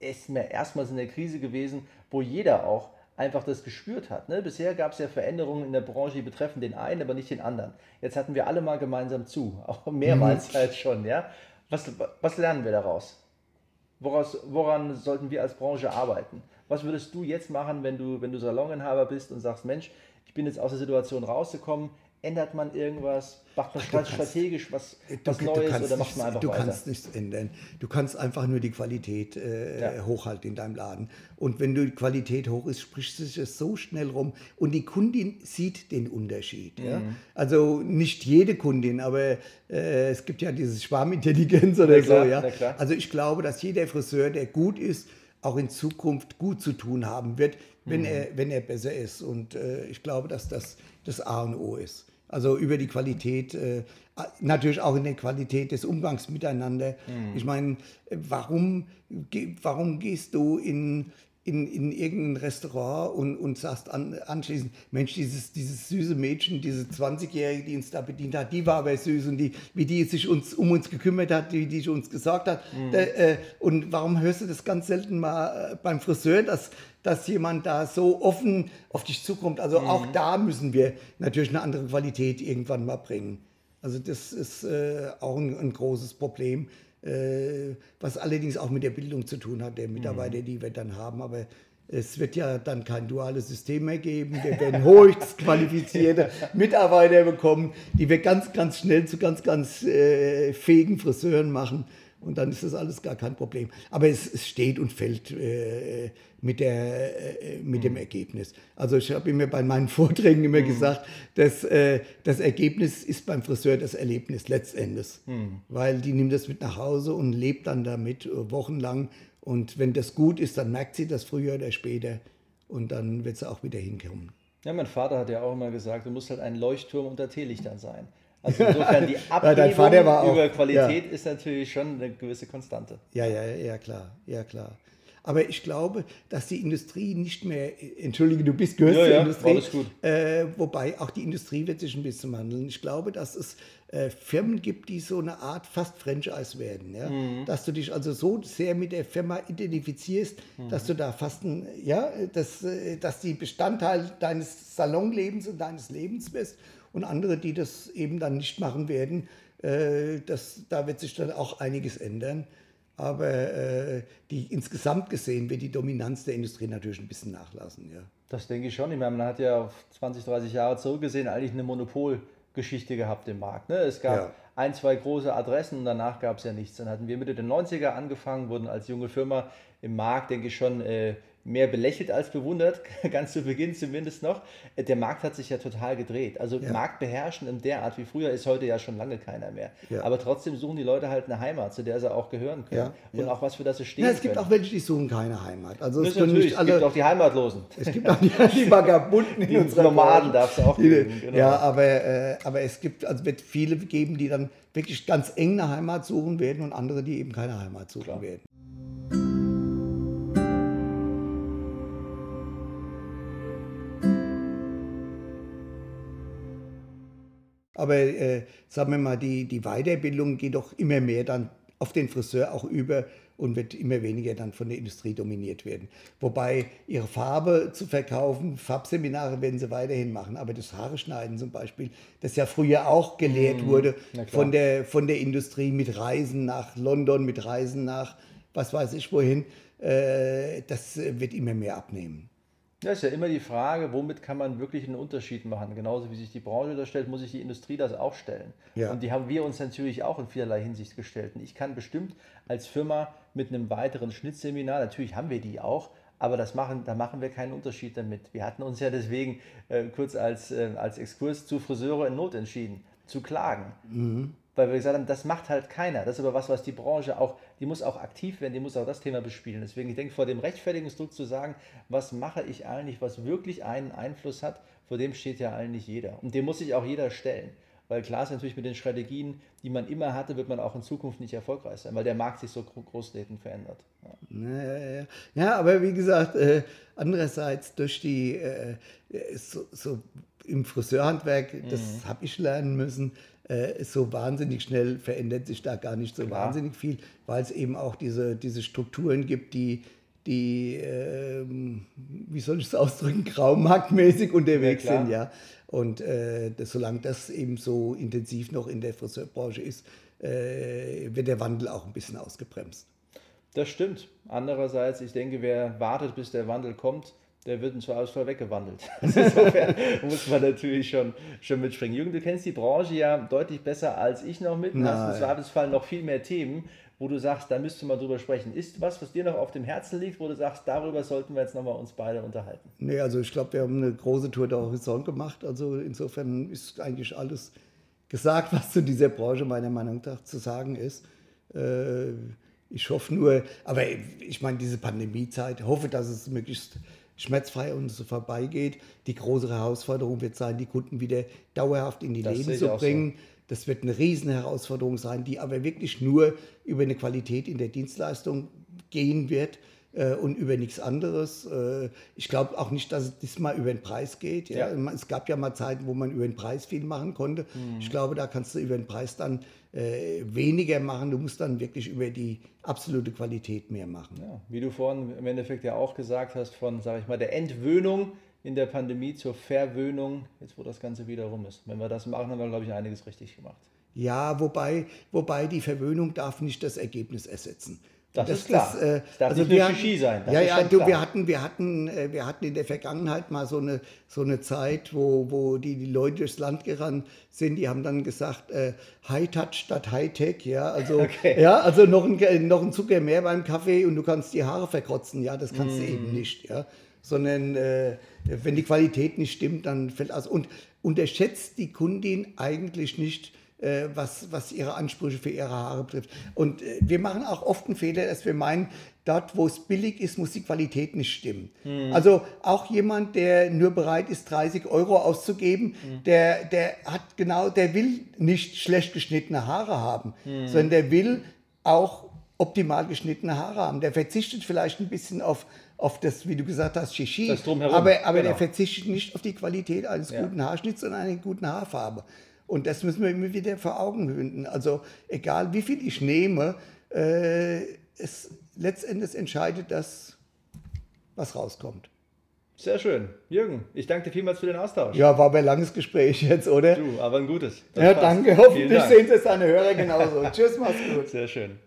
erstmals in der Krise gewesen, wo jeder auch einfach das gespürt hat. Ne? Bisher gab es ja Veränderungen in der Branche, die betreffen den einen, aber nicht den anderen. Jetzt hatten wir alle mal gemeinsam zu, auch mehrmals mhm. halt schon. Ja? Was, was lernen wir daraus? Woraus, woran sollten wir als Branche arbeiten? Was würdest du jetzt machen, wenn du, wenn du Saloninhaber bist und sagst, Mensch, ich bin jetzt aus der Situation rausgekommen, ändert man irgendwas? Macht man Ach, strategisch was, was du, Neues du oder macht man einfach Du weiter? kannst nichts ändern. Du kannst einfach nur die Qualität äh, ja. hochhalten in deinem Laden. Und wenn die Qualität hoch ist, spricht sich es so schnell rum. Und die Kundin sieht den Unterschied. Mhm. Ja? Also nicht jede Kundin, aber äh, es gibt ja dieses Schwarmintelligenz oder klar, so. Ja? Also ich glaube, dass jeder Friseur, der gut ist, auch in Zukunft gut zu tun haben wird, wenn, mhm. er, wenn er besser ist. Und äh, ich glaube, dass das das A und O ist. Also über die Qualität, äh, natürlich auch in der Qualität des Umgangs miteinander. Mhm. Ich meine, warum, warum gehst du in, in, in irgendein Restaurant und, und sagst an, anschließend, Mensch, dieses, dieses süße Mädchen, diese 20-Jährige, die uns da bedient hat, die war aber süß und die, wie die sich uns, um uns gekümmert hat, wie die uns gesagt hat. Mhm. Äh, und warum hörst du das ganz selten mal äh, beim Friseur, dass, dass jemand da so offen auf dich zukommt? Also mhm. auch da müssen wir natürlich eine andere Qualität irgendwann mal bringen. Also das ist äh, auch ein, ein großes Problem. Äh, was allerdings auch mit der Bildung zu tun hat, der Mitarbeiter, mhm. die wir dann haben. Aber es wird ja dann kein duales System mehr geben. Wir werden höchst qualifizierte Mitarbeiter bekommen, die wir ganz, ganz schnell zu ganz, ganz äh, fähigen Friseuren machen. Und dann ist das alles gar kein Problem. Aber es, es steht und fällt äh, mit, der, äh, mit mhm. dem Ergebnis. Also ich habe immer bei meinen Vorträgen immer mhm. gesagt, dass äh, das Ergebnis ist beim Friseur das Erlebnis letztendlich. Mhm. Weil die nimmt das mit nach Hause und lebt dann damit äh, wochenlang. Und wenn das gut ist, dann merkt sie das früher oder später. Und dann wird sie auch wieder hinkommen. Ja, mein Vater hat ja auch immer gesagt, du musst halt ein Leuchtturm unter Teelichtern sein. Also insofern die Abhebung ja, über Qualität ja. ist natürlich schon eine gewisse Konstante. Ja, ja, ja, klar, ja, klar. Aber ich glaube, dass die Industrie nicht mehr, entschuldige, du bist gehörst ja, zur ja, Industrie, äh, wobei auch die Industrie wird sich ein bisschen wandeln. Ich glaube, dass es äh, Firmen gibt, die so eine Art fast Franchise werden. Ja? Mhm. Dass du dich also so sehr mit der Firma identifizierst, mhm. dass du da fast ein, ja, dass, äh, dass die Bestandteil deines Salonlebens und deines Lebens wirst und andere, die das eben dann nicht machen werden. Äh, das, da wird sich dann auch einiges ändern. Aber äh, die, insgesamt gesehen wird die Dominanz der Industrie natürlich ein bisschen nachlassen. Ja. Das denke ich schon. Ich meine, man hat ja auf 20, 30 Jahre zurückgesehen eigentlich eine Monopolgeschichte gehabt im Markt. Ne? Es gab ja. ein, zwei große Adressen und danach gab es ja nichts. Dann hatten wir Mitte der 90er angefangen, wurden als junge Firma im Markt, denke ich, schon äh, mehr belächelt als bewundert, ganz zu Beginn zumindest noch. Der Markt hat sich ja total gedreht. Also ja. Markt beherrschen in der Art wie früher ist heute ja schon lange keiner mehr. Ja. Aber trotzdem suchen die Leute halt eine Heimat, zu der sie auch gehören können. Ja. Und auch was für das sie stehen Es gibt können. auch welche, die suchen keine Heimat. Also es, natürlich, alle, es gibt auch die Heimatlosen. Es gibt auch die, die Vagabunden in die unserer Nomaden darf es auch geben. Genau. Ja, aber, äh, aber es gibt, also wird viele geben, die dann wirklich ganz eng eine Heimat suchen werden und andere, die eben keine Heimat suchen Klar. werden. Aber äh, sagen wir mal, die, die Weiterbildung geht doch immer mehr dann auf den Friseur auch über und wird immer weniger dann von der Industrie dominiert werden. Wobei ihre Farbe zu verkaufen, Farbseminare werden sie weiterhin machen, aber das Haare schneiden zum Beispiel, das ja früher auch gelehrt mmh, wurde von der, von der Industrie mit Reisen nach London, mit Reisen nach was weiß ich wohin, äh, das wird immer mehr abnehmen. Ja, ist ja immer die Frage, womit kann man wirklich einen Unterschied machen? Genauso wie sich die Branche da stellt, muss sich die Industrie das auch stellen. Ja. Und die haben wir uns natürlich auch in vielerlei Hinsicht gestellt. Und ich kann bestimmt als Firma mit einem weiteren Schnittseminar, natürlich haben wir die auch, aber das machen, da machen wir keinen Unterschied damit. Wir hatten uns ja deswegen äh, kurz als, äh, als Exkurs zu Friseure in Not entschieden, zu klagen. Mhm weil wir gesagt haben, das macht halt keiner. Das ist aber was, was die Branche auch, die muss auch aktiv werden, die muss auch das Thema bespielen. Deswegen, ich denke, vor dem Rechtfertigungsdruck zu sagen, was mache ich eigentlich, was wirklich einen Einfluss hat, vor dem steht ja eigentlich jeder. Und dem muss sich auch jeder stellen. Weil klar ist natürlich mit den Strategien, die man immer hatte, wird man auch in Zukunft nicht erfolgreich sein, weil der Markt sich so großlegend verändert. Ja. Ja, ja, ja, aber wie gesagt, äh, andererseits durch die, äh, so, so, im Friseurhandwerk, das mhm. habe ich lernen müssen, äh, so wahnsinnig schnell verändert sich da gar nicht so Klar. wahnsinnig viel, weil es eben auch diese, diese Strukturen gibt, die, die äh, wie soll ich es ausdrücken, graumarktmäßig unterwegs ja, sind, ja. Und äh, das, solange das eben so intensiv noch in der Friseurbranche ist, äh, wird der Wandel auch ein bisschen ausgebremst. Das stimmt. Andererseits, ich denke, wer wartet, bis der Wandel kommt, der wird im Zweifelsfall weggewandelt. Also insofern muss man natürlich schon, schon mitspringen. Jürgen, du kennst die Branche ja deutlich besser als ich noch mit. Du hast im Zweifelsfall noch viel mehr Themen, wo du sagst, da müsste man drüber sprechen. Ist was, was dir noch auf dem Herzen liegt, wo du sagst, darüber sollten wir jetzt nochmal uns beide unterhalten? Nee, also ich glaube, wir haben eine große Tour der Horizont gemacht. Also insofern ist eigentlich alles gesagt, was zu dieser Branche meiner Meinung nach zu sagen ist. Äh, Ich hoffe nur, aber ich meine, diese Pandemiezeit, hoffe, dass es möglichst schmerzfrei und so vorbeigeht. Die große Herausforderung wird sein, die Kunden wieder dauerhaft in die das Läden zu bringen. So. Das wird eine riesen Herausforderung sein, die aber wirklich nur über eine Qualität in der Dienstleistung gehen wird äh, und über nichts anderes. Äh, ich glaube auch nicht, dass es diesmal über den Preis geht. Ja? ja? Es gab ja mal Zeiten, wo man über den Preis viel machen konnte. Mhm. Ich glaube, da kannst du über den Preis dann äh, weniger machen. Du musst dann wirklich über die absolute Qualität mehr machen. Ja, wie du vorhin im Endeffekt ja auch gesagt hast, von, sage ich mal, der Entwöhnung in der Pandemie zur Verwöhnung, jetzt wo das Ganze wieder rum ist. Wenn wir das machen, haben wir, glaube ich, einiges richtig gemacht. Ja, wobei, wobei die Verwöhnung darf nicht das Ergebnis ersetzen. Das, das, ist klar. Das, äh, das darf also nicht nur Shishi sein. Das ja, ja, du, wir hatten, wir hatten, äh, wir hatten in der Vergangenheit mal so eine, so eine Zeit, wo, wo die, die Leute durchs Land gerannt sind. Die haben dann gesagt, äh, High Touch statt High Tech. Ja, also, okay. ja, also noch ein, noch ein Zucker mehr beim Kaffee und du kannst die Haare verkrotzen. Ja, das kannst mm. du eben nicht. Ja, sondern äh, wenn die Qualität nicht stimmt, dann fällt aus. Und unterschätzt die Kundin eigentlich nicht äh, was, was ihre Ansprüche für ihre Haare betrifft. Und äh, wir machen auch oft einen Fehler, dass wir meinen, dort, wo es billig ist, muss die Qualität nicht stimmen. Hm. Also auch jemand, der nur bereit ist, 30 Euro auszugeben, hm. der, der hat genau, der will nicht schlecht geschnittene Haare haben, hm. sondern der will auch optimal geschnittene Haare haben. Der verzichtet vielleicht ein bisschen auf, auf das, wie du gesagt hast, Shishi, aber, aber genau. der verzichtet nicht auf die Qualität eines ja. guten Haarschnitts und einer guten Haarfarbe. Und das müssen wir immer wieder vor Augen hünden. Also egal wie viel ich nehme, äh, es, letztendlich entscheidet das, was rauskommt. Sehr schön. Jürgen, ich danke dir vielmals für den Austausch. Ja, war aber ein langes Gespräch jetzt, oder? Du, aber ein gutes. Das ja, passt. danke. Hoffentlich sehen es deine Hörer genauso. Tschüss, mach's gut. Sehr schön.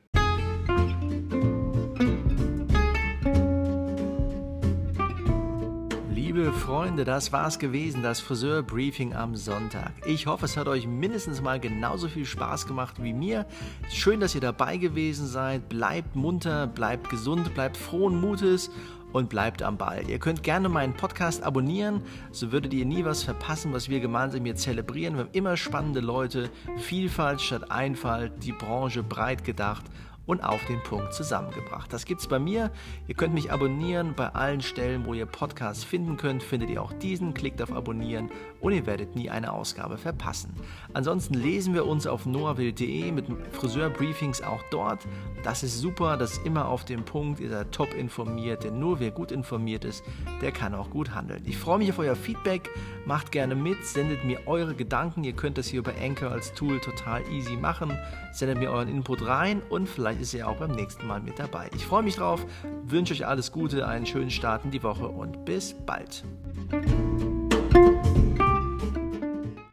Freunde, das war's gewesen, das Friseur-Briefing am Sonntag. Ich hoffe, es hat euch mindestens mal genauso viel Spaß gemacht wie mir. Schön, dass ihr dabei gewesen seid. Bleibt munter, bleibt gesund, bleibt frohen Mutes und bleibt am Ball. Ihr könnt gerne meinen Podcast abonnieren, so würdet ihr nie was verpassen, was wir gemeinsam hier zelebrieren. Wir haben immer spannende Leute, Vielfalt statt Einfalt, die Branche breit gedacht und auf den Punkt zusammengebracht. Das gibt's bei mir. Ihr könnt mich abonnieren bei allen Stellen, wo ihr Podcasts finden könnt. Findet ihr auch diesen, klickt auf Abonnieren und ihr werdet nie eine Ausgabe verpassen. Ansonsten lesen wir uns auf noahwild.de mit Friseurbriefings auch dort. Das ist super, das ist immer auf dem Punkt, ihr seid top informiert, denn nur wer gut informiert ist, der kann auch gut handeln. Ich freue mich auf euer Feedback, macht gerne mit, sendet mir eure Gedanken. Ihr könnt das hier über Anchor als Tool total easy machen. Sendet mir euren Input rein und vielleicht ist ihr auch beim nächsten Mal mit dabei. Ich freue mich drauf, wünsche euch alles Gute, einen schönen Start in die Woche und bis bald.